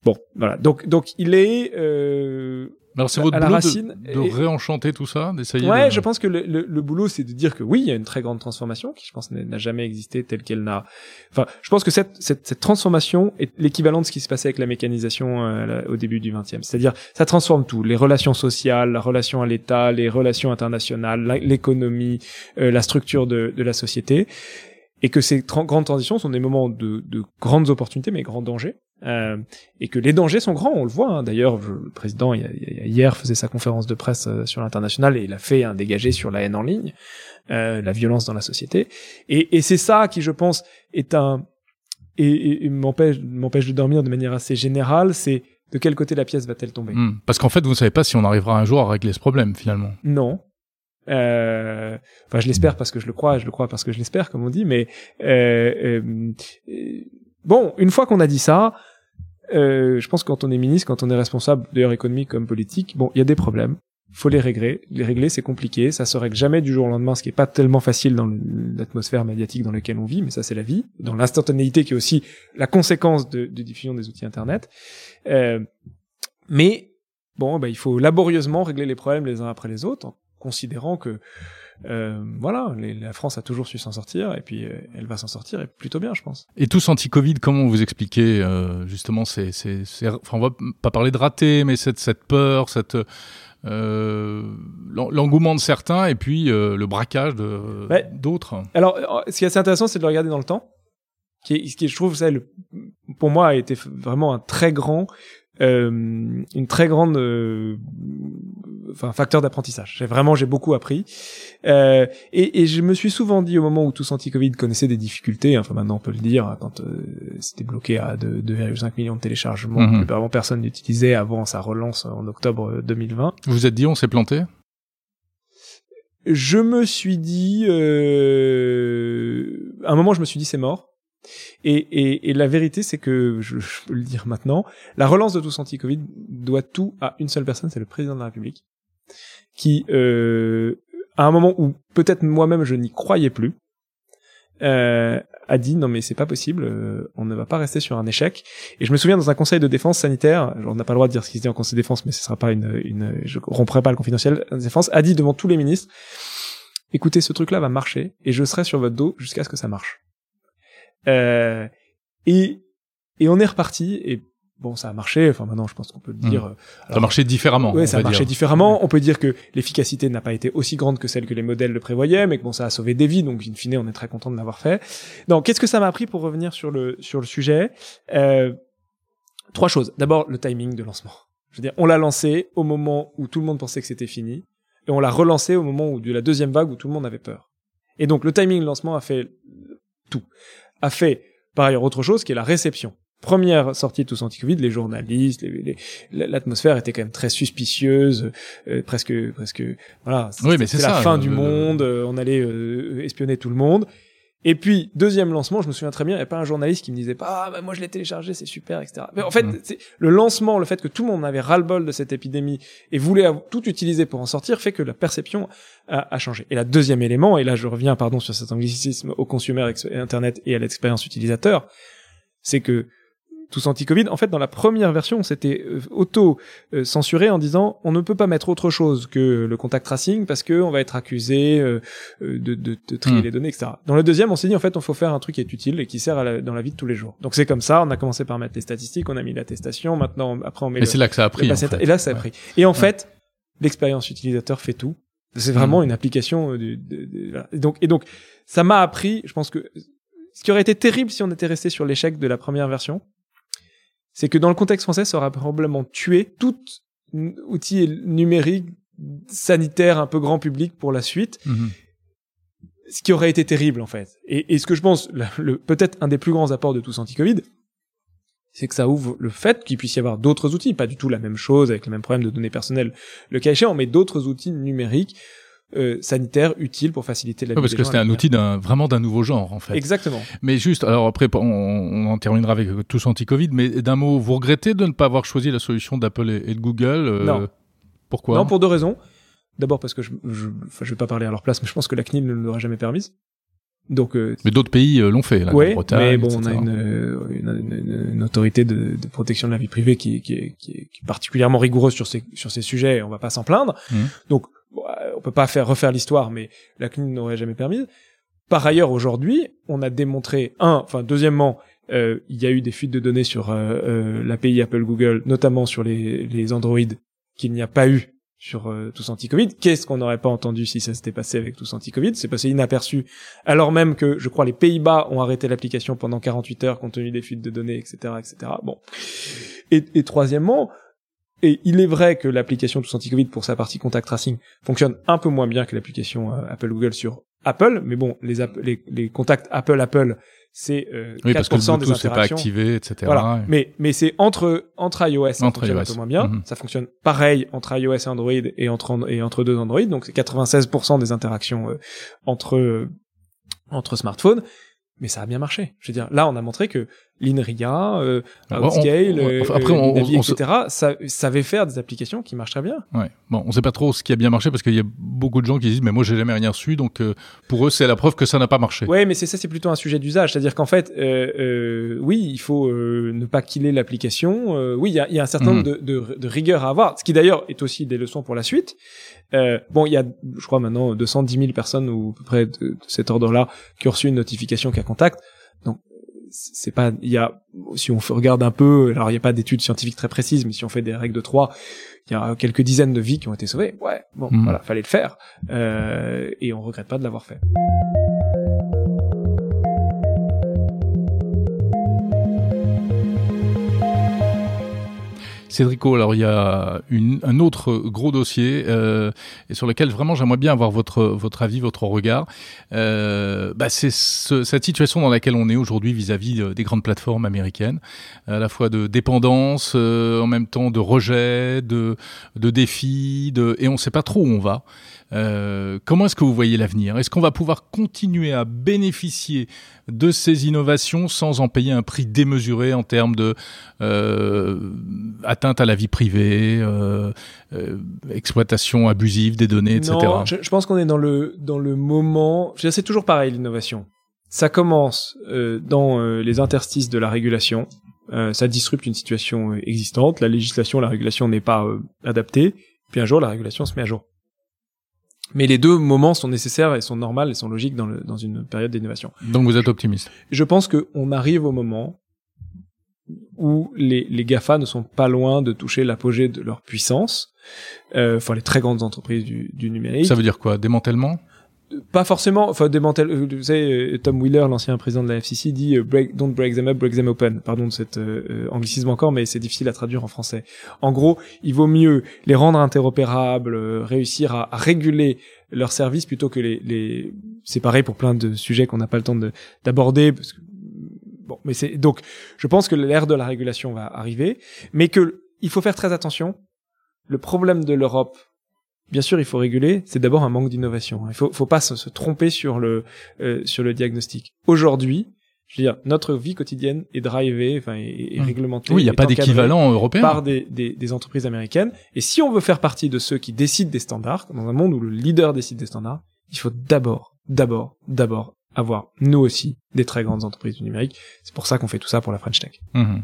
Bon, voilà. Donc, donc il est. Euh, Alors c'est à votre la boulot racine, de, de et- réenchanter tout ça, d'essayer Ouais, de... je pense que le, le, le boulot, c'est de dire que oui, il y a une très grande transformation qui, je pense, n'a jamais existé telle qu'elle n'a. Enfin, je pense que cette, cette, cette transformation est l'équivalent de ce qui se passait avec la mécanisation euh, au début du XXe. C'est-à-dire, ça transforme tout les relations sociales, la relation à l'État, les relations internationales, la- l'économie, euh, la structure de, de la société, et que ces grandes transitions sont des moments de, de grandes opportunités, mais grands dangers. Euh, et que les dangers sont grands, on le voit. hein. D'ailleurs, le président il il hier faisait sa conférence de presse euh, sur l'international et il a fait un dégagé sur la haine en ligne, euh, la violence dans la société. Et, et c'est ça qui, je pense, est un et, et- et m'empêche m'empêche de dormir de manière assez générale. C'est de quel côté la pièce va-t-elle tomber? Hmm. Parce qu'en fait, vous ne savez pas si on arrivera un jour à régler ce problème, finalement. Non. Euh, enfin, je l'espère parce que je le crois, je le crois parce que je l'espère, comme on dit. Mais euh, euh, bon, une fois qu'on a dit ça, euh, je pense que quand on est ministre, quand on est responsable, d'ailleurs économique comme politique, bon, il y a des problèmes. Faut les régler. Les régler, c'est compliqué. Ça se règle jamais du jour au lendemain, ce qui est pas tellement facile dans l'atmosphère médiatique dans laquelle on vit, mais ça, c'est la vie. Dans l'instantanéité qui est aussi la conséquence de, diffusion des outils Internet. Euh, mais bon, bah, il faut laborieusement régler les problèmes les uns après les autres, considérant que euh, voilà, les- la France a toujours su s'en sortir, et puis euh, elle va s'en sortir et plutôt bien, je pense. Et tous anti-Covid, comment vous expliquez euh, justement ces, ces, ces- enfin on va pas parler de raté, mais cette, cette peur, cette euh, l'en- l'engouement de certains et puis euh, le braquage de Ouais. d'autres. Alors, ce qui est assez intéressant, c'est de le regarder dans le temps. Qui est, ce qui est, je trouve, ça, le, pour moi, a été vraiment un très grand, euh, une très grande, euh, enfin, facteur d'apprentissage. J'ai vraiment, j'ai beaucoup appris. Euh, et, et je me suis souvent dit au moment où tous anti-Covid connaissaient des difficultés, enfin maintenant on peut le dire, quand euh, c'était bloqué à 2 2,5 millions de téléchargements, Mhm. que vraiment personne n'utilisait avant sa relance en octobre 2020. Vous vous êtes dit on s'est planté? Je me suis dit, euh, à un moment, je me suis dit c'est mort. Et, et, et la vérité, c'est que je, je peux le dire maintenant, la relance de tous anti-Covid doit tout à une seule personne, c'est le président de la République, qui, euh, à un moment où peut-être moi-même je n'y croyais plus, euh, a dit non mais c'est pas possible, euh, on ne va pas rester sur un échec. Et je me souviens dans un conseil de défense sanitaire, on n'a pas le droit de dire ce qui se dit en conseil de défense, mais ce sera pas une, une je romprai pas le confidentiel de défense, a dit devant tous les ministres, écoutez ce truc-là va marcher et je serai sur votre dos jusqu'à ce que ça marche. Euh, et et on est reparti et bon, ça a marché. Enfin, maintenant, je pense qu'on peut le dire. euh, Ça alors- marchait différemment. Ouais, on ça a marché dire. différemment. On peut dire que l'efficacité n'a pas été aussi grande que celle que les modèles le prévoyaient, mais que bon, ça a sauvé des vies, donc in fine, on est très content de l'avoir fait. Donc, qu'est-ce que ça m'a appris pour revenir sur le sur le sujet? Euh, Trois choses. D'abord, le timing de lancement. Je veux dire, on l'a lancé au moment où tout le monde pensait que c'était fini, et on l'a relancé au moment où de la deuxième vague où tout le monde avait peur. Et donc, le timing de lancement a fait tout. A fait par ailleurs autre chose qui est la réception. Première sortie de tous anti-Covid, les journalistes, l'atmosphère était quand même très suspicieuse, euh, presque, presque, voilà. Oui, mais c'est c'était la fin le- du le- monde, euh, on allait euh, espionner tout le monde. Et puis, deuxième lancement, je me souviens très bien, il n'y a pas un journaliste qui me disait pas, ah, bah, moi je l'ai téléchargé, c'est super, etc. Mais en fait, Mm. c'est- le lancement, le fait que tout le monde avait ras-le-bol de cette épidémie et voulait tout utiliser pour en sortir, fait que la perception a, a changé. Et la deuxième élément, et là je reviens, pardon, sur cet anglicisme au consumer internet et à l'expérience utilisateur, c'est que tous anti-Covid, en fait, dans la première version, on s'était euh, auto-censuré en disant on ne peut pas mettre autre chose que le contact tracing parce que on va être accusé euh, euh, de, de, de trier Hmm. les données, etc. Dans le deuxième, on s'est dit en fait, on faut faire un truc qui est utile et qui sert à la- dans la vie de tous les jours. Donc c'est comme ça, on a commencé par mettre les statistiques, on a mis l'attestation, maintenant, après on met Et c'est là que ça a pris. en bassin- fait. Et là, ça a Ouais. pris. Et en fait, l'expérience utilisateur fait tout. C'est vraiment une application euh, du- de- de- voilà. et donc et donc ça m'a appris. Je pense que ce qui aurait été terrible si on était resté sur l'échec de la première version, c'est que dans le contexte français, ça aurait probablement tué tout outil numérique sanitaire un peu grand public pour la suite Mhm. ce qui aurait été terrible en fait. Et, et ce que je pense, le, le- peut-être un des plus grands apports de tous anti-Covid, c'est que ça ouvre le fait qu'il puisse y avoir d'autres outils, pas du tout la même chose avec le même problème de données personnelles, le cas échéant, mais d'autres outils numériques euh, sanitaires utiles pour faciliter la vie Ouais, parce des que c'était un outil d'un vraiment d'un nouveau genre en fait. Exactement. Mais juste, alors après, on, on en terminera avec tous anti-Covid, mais d'un mot, vous regrettez de ne pas avoir choisi la solution d'Apple et, et de Google euh, Non. Pourquoi? Non, pour deux raisons. D'abord parce que je, je, enfin, je vais pas parler à leur place, mais je pense que la CNIL ne l'aurait jamais permise. Donc, euh, Mais d'autres pays euh, l'ont fait, la ouais, Bretagne, mais bon, on a etc. une, euh, une, une- une autorité de, de protection de la vie privée qui, est- qui, est, qui, est, qui est particulièrement rigoureuse sur ces, sur ces sujets. et On va pas s'en plaindre. Mhm. Donc, euh, on peut pas faire refaire l'histoire, mais la CNIL n'aurait jamais permis. Par ailleurs, aujourd'hui, on a démontré un, enfin, deuxièmement, euh, il y a eu des fuites de données sur euh, euh, l'API Apple Google, notamment sur les, les Android, qu'il n'y a pas eu sur euh, tous anti-Covid. Qu'est-ce qu'on n'aurait pas entendu si ça s'était passé avec tous anti-Covid? C'est passé inaperçu, alors même que, je crois, les Pays-Bas ont arrêté l'application pendant 48 heures compte tenu des fuites de données, etc., etc. Bon. Et, et troisièmement, et il est vrai que l'application tous anti-Covid pour sa partie contact tracing fonctionne un peu moins bien que l'application euh, Apple Google sur Apple, mais bon, les, app- les, les contacts Apple Apple, c'est euh, Oui, parce que le 4% des Bluetooth n'est pas interactions. activé, etc. Voilà. Mais, mais c'est entre, entre iOS, ça Entre fonctionne iOS. un peu moins bien. Mhm. Ça fonctionne pareil entre iOS et Android et entre, and- et entre deux Android. Donc c'est 96% des interactions euh, entre, euh, entre smartphones. Mais ça a bien marché. Je veux dire, là, on a montré que l'INRIA, euh, on- on- euh, enfin, après, on- Navi, on se- etc., ça, savait faire des applications qui marchent très bien. Ouais. Bon, on sait pas trop ce qui a bien marché parce qu'il y a beaucoup de gens qui disent mais moi j'ai jamais rien reçu donc euh, pour eux c'est la preuve que ça n'a pas marché. Ouais, mais c'est ça, c'est plutôt un sujet d'usage. C'est-à-dire qu'en fait, euh, euh, oui, il faut euh, ne pas killer l'application. Euh, oui, il y a, y a un certain Mhm. nombre de, de, de rigueur à avoir, ce qui d'ailleurs est aussi des leçons pour la suite. Euh, bon, il y a, je crois maintenant 210 000 personnes ou à peu près de, de cet ordre-là qui ont reçu une notification qu'à contact. Donc c'est pas, il y a, si on regarde un peu, alors il n'y a pas d'études scientifiques très précises, mais si on fait des règles de trois, il y a quelques dizaines de vies qui ont été sauvées. Ouais, bon, Mhm. voilà, fallait le faire, euh, et on regrette pas de l'avoir fait. Cédrico, alors il y a un autre gros dossier euh, et sur lequel vraiment j'aimerais bien avoir votre votre avis, votre regard. Euh, bah, c'est ce- cette situation dans laquelle on est aujourd'hui vis-à-vis des grandes plateformes américaines, à la fois de dépendance, euh, en même temps de rejet, de de défis, de et on ne sait pas trop où on va. Euh, comment est-ce que vous voyez l'avenir? Est-ce qu'on va pouvoir continuer à bénéficier de ces innovations sans en payer un prix démesuré en termes de euh, atteinte à la vie privée, euh, euh, exploitation abusive des données, etc. Je, je pense qu'on est dans le dans le moment. C'est toujours pareil l'innovation. Ça commence euh, dans les interstices de la régulation. Ça disrupte une situation existante. La législation, la régulation n'est pas adaptée. Puis un jour, la régulation se met à jour. Mais les deux moments sont nécessaires et sont normaux et sont logiques dans, le, dans une période d'innovation. Donc vous êtes optimiste. Je pense qu'on arrive au moment où les, les GAFA ne sont pas loin de toucher l'apogée de leur puissance, euh, enfin les très grandes entreprises du, du numérique. Ça veut dire quoi? Démantèlement? Pas forcément, enfin démantel. euh, Vous savez, euh, Tom Wheeler, l'ancien président de la FCC, dit euh, break, "Don't break them up, break them open". Pardon de cet euh, anglicisme encore, mais c'est difficile à traduire en français. En gros, il vaut mieux les rendre interopérables, euh, réussir à, à réguler leurs services plutôt que les, les... C'est pareil pour plein de sujets qu'on n'a pas le temps de- d'aborder. Bon, mais c'est donc, je pense que l'ère de la régulation va arriver, mais que il faut faire très attention. Le problème de l'Europe, bien sûr, il faut réguler. C'est d'abord un manque d'innovation. Il faut, faut pas se, se tromper sur le euh, sur le diagnostic. Aujourd'hui, je veux dire, notre vie quotidienne est drivée, enfin, est, est Mmh. réglementée. Oui, il n'y a pas d'équivalent européen. par des, des, des entreprises américaines. Et si on veut faire partie de ceux qui décident des standards, dans un monde où le leader décide des standards, il faut d'abord, d'abord, d'abord avoir, nous aussi, des très grandes entreprises du numérique. C'est pour ça qu'on fait tout ça pour la French Tech. Mhm.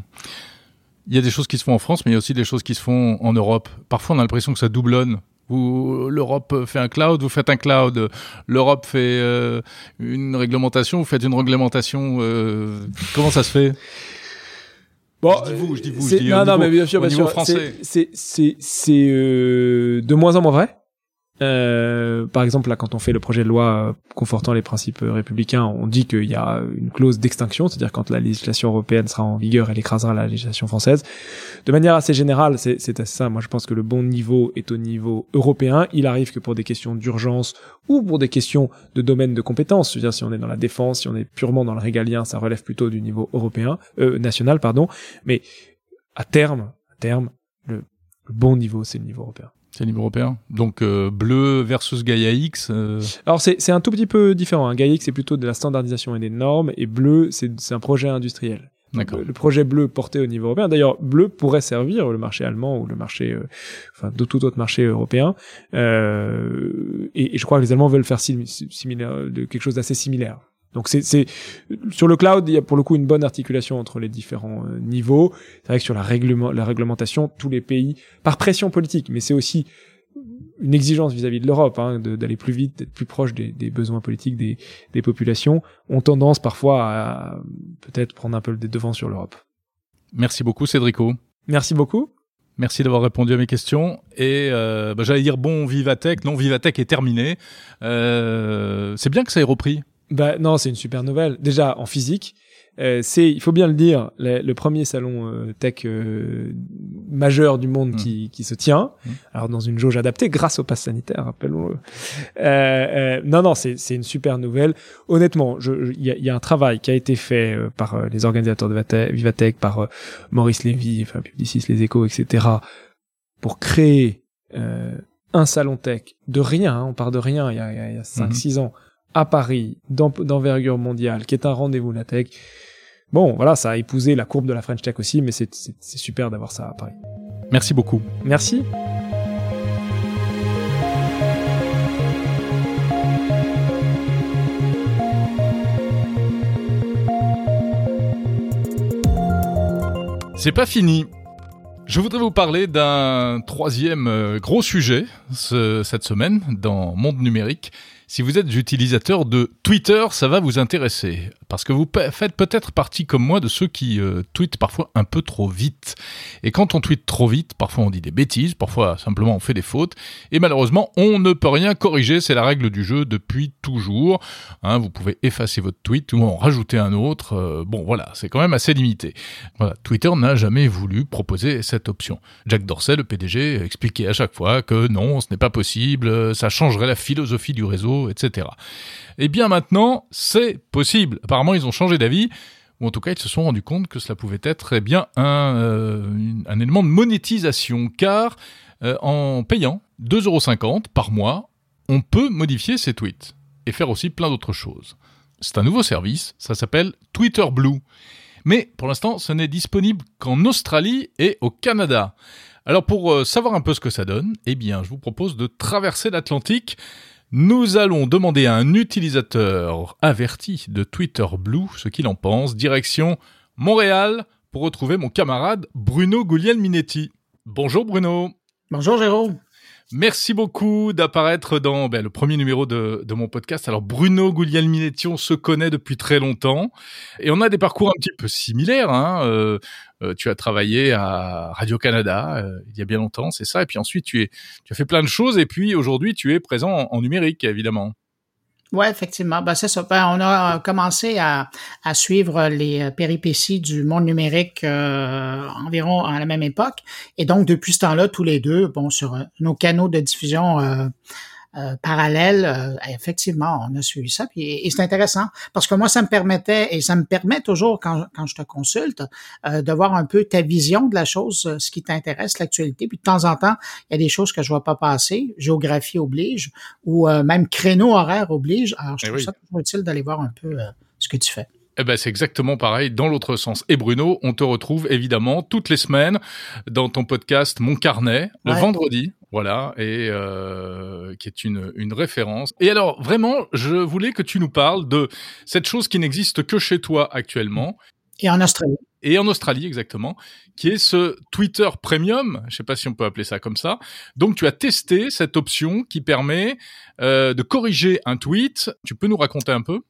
Il y a des choses qui se font en France, mais il y a aussi des choses qui se font en Europe. Parfois, on a l'impression que ça doublonne. Vous- L'Europe fait un cloud, vous faites un cloud. L'Europe fait euh, une réglementation, vous faites une réglementation. euh, comment ça se fait? Bon, Je dis vous, je dis vous, c'est- je dis non, au non, niveau- mais bien sûr, bien sûr. français. C'est, c'est, c'est, c'est euh, de moins en moins vrai. Euh, par exemple, là, quand on fait le projet de loi confortant les principes républicains, on dit qu'il y a une clause d'extinction, c'est-à-dire quand la législation européenne sera en vigueur, elle écrasera la législation française. De manière assez générale, c'est, assez ça. Moi, je pense que le bon niveau est au niveau européen. Il arrive que pour des questions d'urgence ou pour des questions de domaine de compétences, si on est dans la défense, si on est purement dans le régalien, ça relève plutôt du niveau européen, euh, national, pardon. Mais à terme, à terme, le bon niveau, c'est le niveau européen. C'est niveau européen. Donc euh, bleu versus Gaia X. euh, Alors c'est c'est un tout petit peu différent. Hein. GAIX c'est plutôt de la standardisation et des normes, et bleu c'est c'est un projet industriel. D'accord. Le, le projet bleu porté au niveau européen. D'ailleurs, bleu pourrait servir le marché allemand ou le marché, euh, enfin, de tout autre marché européen. Et, et je crois que les Allemands veulent faire sim- similaire, de quelque chose d'assez similaire. Donc c'est c'est sur le cloud, il y a pour le coup une bonne articulation entre les différents euh, niveaux. C'est vrai que sur la, réglement, la réglementation, tous les pays, par pression politique, mais c'est aussi une exigence vis-à-vis de l'Europe, hein, d'aller plus vite, d'être plus proche des, des besoins politiques des, des populations, ont tendance parfois à peut-être prendre un peu le devant sur l'Europe. Merci beaucoup, Cédrico. Merci beaucoup. Merci d'avoir répondu à mes questions. Et euh, bah, j'allais dire bon, Vivatech. Non, Vivatech est terminé. Euh, c'est bien que ça ait repris. Bah non, c'est une super nouvelle. Déjà en physique, euh, c'est, il faut bien le dire, le, le premier salon euh, tech euh, majeur du monde Mm. qui, qui se tient. Mm. Alors dans une jauge adaptée grâce au pass sanitaire, rappelons-le. Euh, euh, non, non, c'est c'est une super nouvelle. Honnêtement, je- je- il y, a, il y a un travail qui a été fait euh, par les organisateurs de Vate- Vivatech, par Maurice Lévy, enfin Publicis, les Échos, etc. pour créer euh, un salon tech de rien. hein, on part de rien. Il y a, il y a, il y a 5-6 ans à Paris, d'en- d'envergure mondiale, qui est un rendez-vous la tech. Bon, voilà, ça a épousé la courbe de la French Tech aussi, mais c'est super d'avoir ça à Paris. Merci beaucoup. Merci. C'est pas fini. Je voudrais vous parler d'un troisième euh, gros sujet ce- cette semaine dans Monde Numérique. Si vous êtes utilisateur de Twitter, ça va vous intéresser. Parce que vous faites peut-être partie comme moi de ceux qui euh, tweetent parfois un peu trop vite. Et quand on tweete trop vite, parfois on dit des bêtises, parfois simplement on fait des fautes. Et malheureusement, on ne peut rien corriger. C'est la règle du jeu depuis toujours. Hein, vous pouvez effacer votre tweet ou en rajouter un autre. Euh, bon, voilà, c'est quand même assez limité. Twitter n'a jamais voulu proposer cette option. Jack Dorsey, le PDG, expliquait à chaque fois que non, ce n'est pas possible, ça changerait la philosophie du réseau, etc. Et bien maintenant, c'est possible. Apparemment, ils ont changé d'avis, ou en tout cas, ils se sont rendus compte que cela pouvait être eh bien un, euh, un élément de monétisation, car euh, en payant 2,50€ par mois, on peut modifier ses tweets et faire aussi plein d'autres choses. C'est un nouveau service, ça s'appelle Twitter Blue. Mais pour l'instant, ce n'est disponible qu'en Australie et au Canada. Alors pour euh, savoir un peu ce que ça donne, eh bien, je vous propose de traverser l'Atlantique. Nous allons demander à un utilisateur averti de Twitter Blue ce qu'il en pense. Direction Montréal pour retrouver mon camarade Bruno Guglielminetti. Bonjour Bruno. Bonjour Jérôme. Merci beaucoup d'apparaître dans ben, le premier numéro de, de, mon podcast. Alors Bruno Guglielminetti, on se connaît depuis très longtemps et on a des parcours un petit peu similaires. Hein. Euh, euh, tu as travaillé à Radio Canada euh, il y a bien longtemps, c'est ça. Et puis ensuite tu es, tu as fait plein de choses et puis aujourd'hui tu es présent en, en numérique évidemment. Oui, effectivement. Ben, c'est ça. Ben, on a commencé à, à, suivre les péripéties du monde numérique euh, environ à la même époque. Et donc, depuis ce temps-là, tous les deux, bon, sur nos canaux de diffusion euh, euh, parallèle, euh, effectivement, on a suivi ça. Puis, et, c'est intéressant parce que moi, ça me permettait, et ça me permet toujours quand, quand je te consulte, euh, de voir un peu ta vision de la chose, ce qui t'intéresse, l'actualité. Puis de temps en temps, il y a des choses que je vois pas passer, géographie oblige, ou même créneau horaire oblige. Alors, je eh trouve ça toujours utile d'aller voir un peu ce que tu fais. Eh ben, c'est exactement pareil dans l'autre sens. Et Bruno, on te retrouve évidemment toutes les semaines dans ton podcast Mon Carnet, le vendredi. Voilà, et euh, qui est une, une référence. Et alors, vraiment, je voulais que tu nous parles de cette chose qui n'existe que chez toi actuellement. Et en Australie. Et en Australie, exactement, qui est ce Twitter Premium, je sais pas si on peut appeler ça comme ça. Donc, tu as testé cette option qui permet euh, de corriger un tweet. Tu peux nous raconter un peu?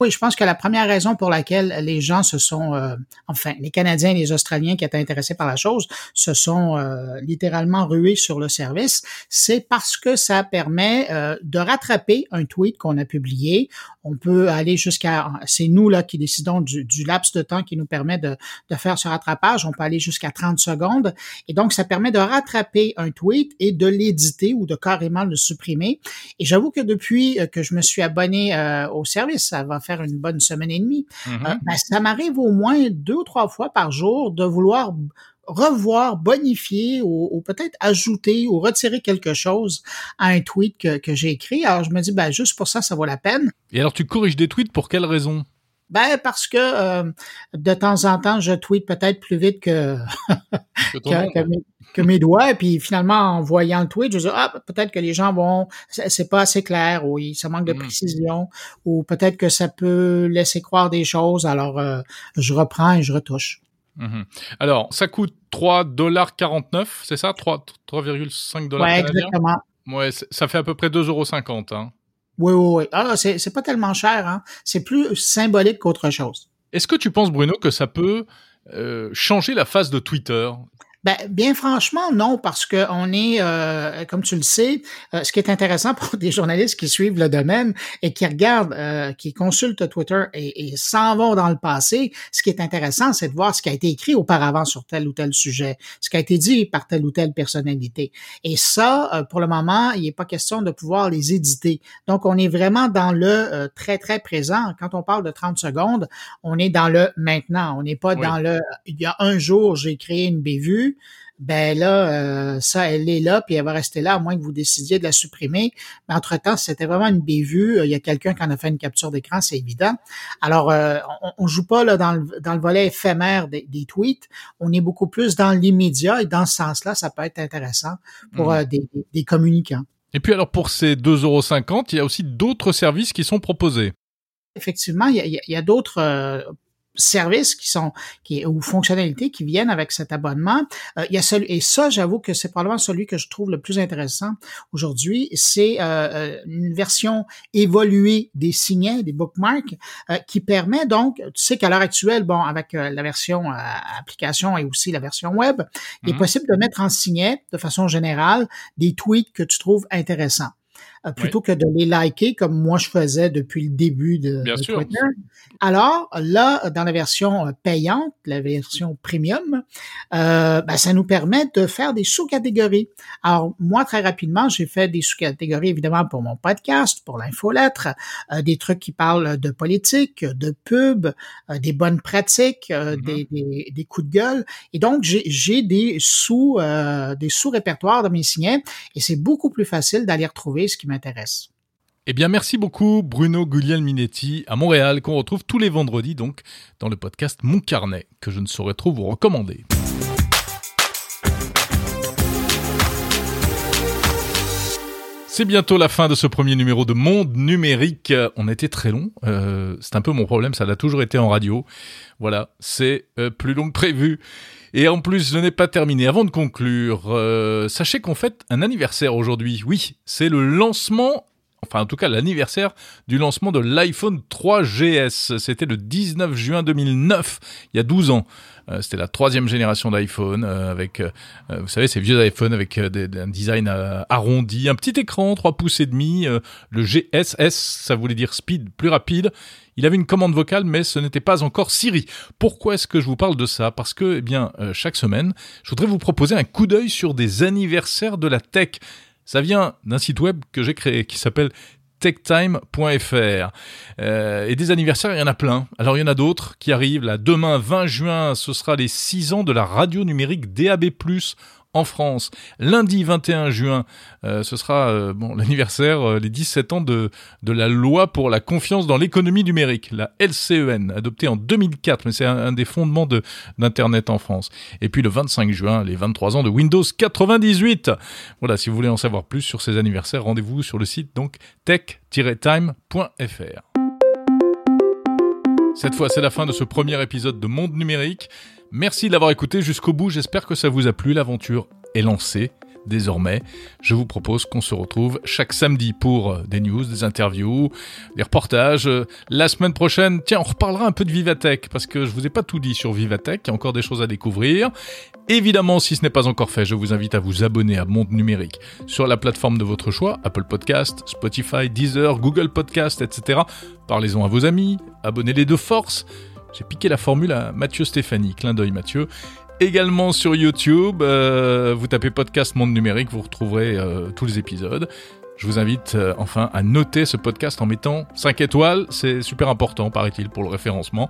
Oui, je pense que la première raison pour laquelle les gens se sont, euh, enfin, les Canadiens et les Australiens qui étaient intéressés par la chose, se sont euh, littéralement rués sur le service, c'est parce que ça permet euh, de rattraper un tweet qu'on a publié. On peut aller jusqu'à, c'est nous là qui décidons du, du, laps de temps qui nous permet de, de faire ce rattrapage. On peut aller jusqu'à 30 secondes. Et donc, ça permet de rattraper un tweet et de l'éditer ou de carrément le supprimer. Et j'avoue que depuis que je me suis abonné au service, va faire une bonne semaine et demie. Mm-hmm. Euh, ben, ça m'arrive au moins deux ou trois fois par jour de vouloir revoir, bonifier ou, peut-être ajouter ou retirer quelque chose à un tweet que, que j'ai écrit. Alors je me dis, ben juste pour ça, ça vaut la peine. Et alors tu corriges des tweets pour quelle raison? Ben parce que euh, de temps en temps, je tweete peut-être plus vite que [laughs] que, mes, doigts. Et puis finalement, en voyant le tweet, je dis ah peut-être que les gens vont, c'est pas assez clair, ou ça manque de mm. précision, ou peut-être que ça peut laisser croire des choses. Alors euh, je reprends et je retouche. Mm-hmm. Alors, ça coûte 3,49$, c'est ça? 3,5$ dollars ouais, exactement. Ouais, ça fait à peu près 2,50$. Hein. Oui, oui, oui. Ah, c'est, pas tellement cher, hein. C'est plus symbolique qu'autre chose. Est-ce que tu penses, Bruno, que ça peut euh, changer la face de Twitter? Ben, bien franchement, non, parce que on est, euh, comme tu le sais, euh, ce qui est intéressant [laughs] pour des journalistes qui suivent le domaine et qui regardent, euh, qui consultent Twitter et, et s'en vont dans le passé, ce qui est intéressant, c'est de voir ce qui a été écrit auparavant sur tel ou tel sujet, ce qui a été dit par telle ou telle personnalité. Et ça, pour le moment, il n'est pas question de pouvoir les éditer. Donc, on est vraiment dans le très, très présent. Quand on parle de 30 secondes, on est dans le maintenant. On n'est pas dans le, il y a un jour, j'ai créé une bévue, ben là, euh, ça, elle est là, puis elle va rester là, à moins que vous décidiez de la supprimer. Mais entre-temps, c'était vraiment une bévue. Il y a quelqu'un qui en a fait une capture d'écran, c'est évident. Alors, euh, on, on, joue pas là dans le, dans le volet éphémère des, tweets. On est beaucoup plus dans l'immédiat et dans ce sens-là, ça peut être intéressant pour mmh. euh, des, des communicants. Et puis alors, pour ces 2,50 euros, il y a aussi d'autres services qui sont proposés effectivement, il y a, y a d'autres services qui sont qui ou fonctionnalités qui viennent avec cet abonnement. Euh, il y a celui et ça, j'avoue que c'est probablement celui que je trouve le plus intéressant aujourd'hui. C'est euh, euh une version évoluée des signets, des bookmarks, euh, qui permet donc, tu sais qu'à l'heure actuelle, bon, avec la version application et aussi la version web, il est mhm. possible de mettre en signet de façon générale des tweets que tu trouves intéressants. Euh, plutôt que de les liker comme moi je faisais depuis le début de, Twitter. Alors là, dans la version euh, payante, la version premium, euh, ben, ça nous permet de faire des sous-catégories. Alors moi, très rapidement, j'ai fait des sous-catégories évidemment pour mon podcast, pour l'infolettre, euh, des trucs qui parlent de politique, de pub, des bonnes pratiques, mm-hmm. des, des, des, coups de gueule. Et donc j'ai des sous des sous-répertoires de mes signets et c'est beaucoup plus facile d'aller retrouver ce qui Eh bien, merci beaucoup Bruno Guglielminetti à Montréal, qu'on retrouve tous les vendredis donc dans le podcast Mon Carnet, que je ne saurais trop vous recommander. C'est bientôt la fin de ce premier numéro de Monde Numérique. On été très long. Euh, c'est un peu mon problème, ça l'a toujours été en radio. Voilà, c'est euh, plus long que prévu. Et en plus, je n'ai pas terminé. Avant de conclure, euh, sachez qu'on fête un anniversaire aujourd'hui. Oui, c'est le lancement enfin en tout cas l'anniversaire du lancement de l'iPhone 3GS. C'était le 19 juin 2009, il y a 12 ans. Euh, c'était la troisième génération d'iPhone euh, avec, euh, vous savez, ces vieux iPhones avec un design arrondi, un petit écran, 3 pouces et demi. le GSS, ça voulait dire speed, plus rapide. Il avait une commande vocale, mais ce n'était pas encore Siri. Pourquoi est-ce que je vous parle de ça? Parce que, eh bien, chaque semaine, je voudrais vous proposer un coup d'œil sur des anniversaires de la tech. Ça vient d'un site web que j'ai créé qui s'appelle techtime.fr. Euh, et des anniversaires, il y en a plein. Alors il y en a d'autres qui arrivent. Là, demain, 20 juin, ce sera les 6 ans de la radio numérique DAB+, en France. Lundi 21 juin, euh, ce sera euh, bon [laughs] l'anniversaire, euh, les 17 ans de, de la loi pour la confiance dans l'économie numérique, la LCEN, adoptée en 2004, mais c'est un, des fondements de d'Internet en France. Et puis le 25 juin, les 23 ans de Windows 98. Voilà, si vous voulez en savoir plus sur ces anniversaires, rendez-vous sur le site donc tech-time.fr. Cette fois, c'est la fin de ce premier épisode de Monde Numérique. Merci de l'avoir écouté jusqu'au bout, j'espère que ça vous a plu, l'aventure est lancée. Désormais, je vous propose qu'on se retrouve chaque samedi pour euh, des news, des interviews, des reportages. Euh, la semaine prochaine, tiens, on reparlera un peu de Vivatech parce que je vous ai pas tout dit sur Vivatech, il y a encore des choses à découvrir. Évidemment, si ce n'est pas encore fait, je vous invite à vous abonner à Monde Numérique sur la plateforme de votre choix, Apple Podcast, Spotify, Deezer, Google Podcast, etc. Parlez-en à vos amis, abonnez-les de force. J'ai piqué la formule à Mathieu Stéphanie, clin d'œil Mathieu. Également sur YouTube, euh, vous tapez podcast Monde Numérique, vous retrouverez euh, tous les épisodes. Je vous invite euh, enfin à noter ce podcast en mettant 5 étoiles, c'est super important paraît-il pour le référencement.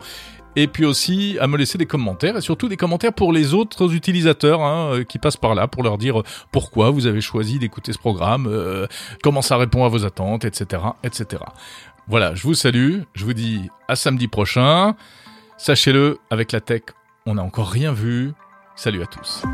Et puis aussi à me laisser des commentaires et surtout des commentaires pour les autres utilisateurs hein, qui passent par là pour leur dire pourquoi vous avez choisi d'écouter ce programme, comment ça répond à vos attentes, etc., etc. Voilà, je vous salue, je vous dis à samedi prochain. Sachez-le, avec la tech, on n'a encore rien vu. Salut à tous.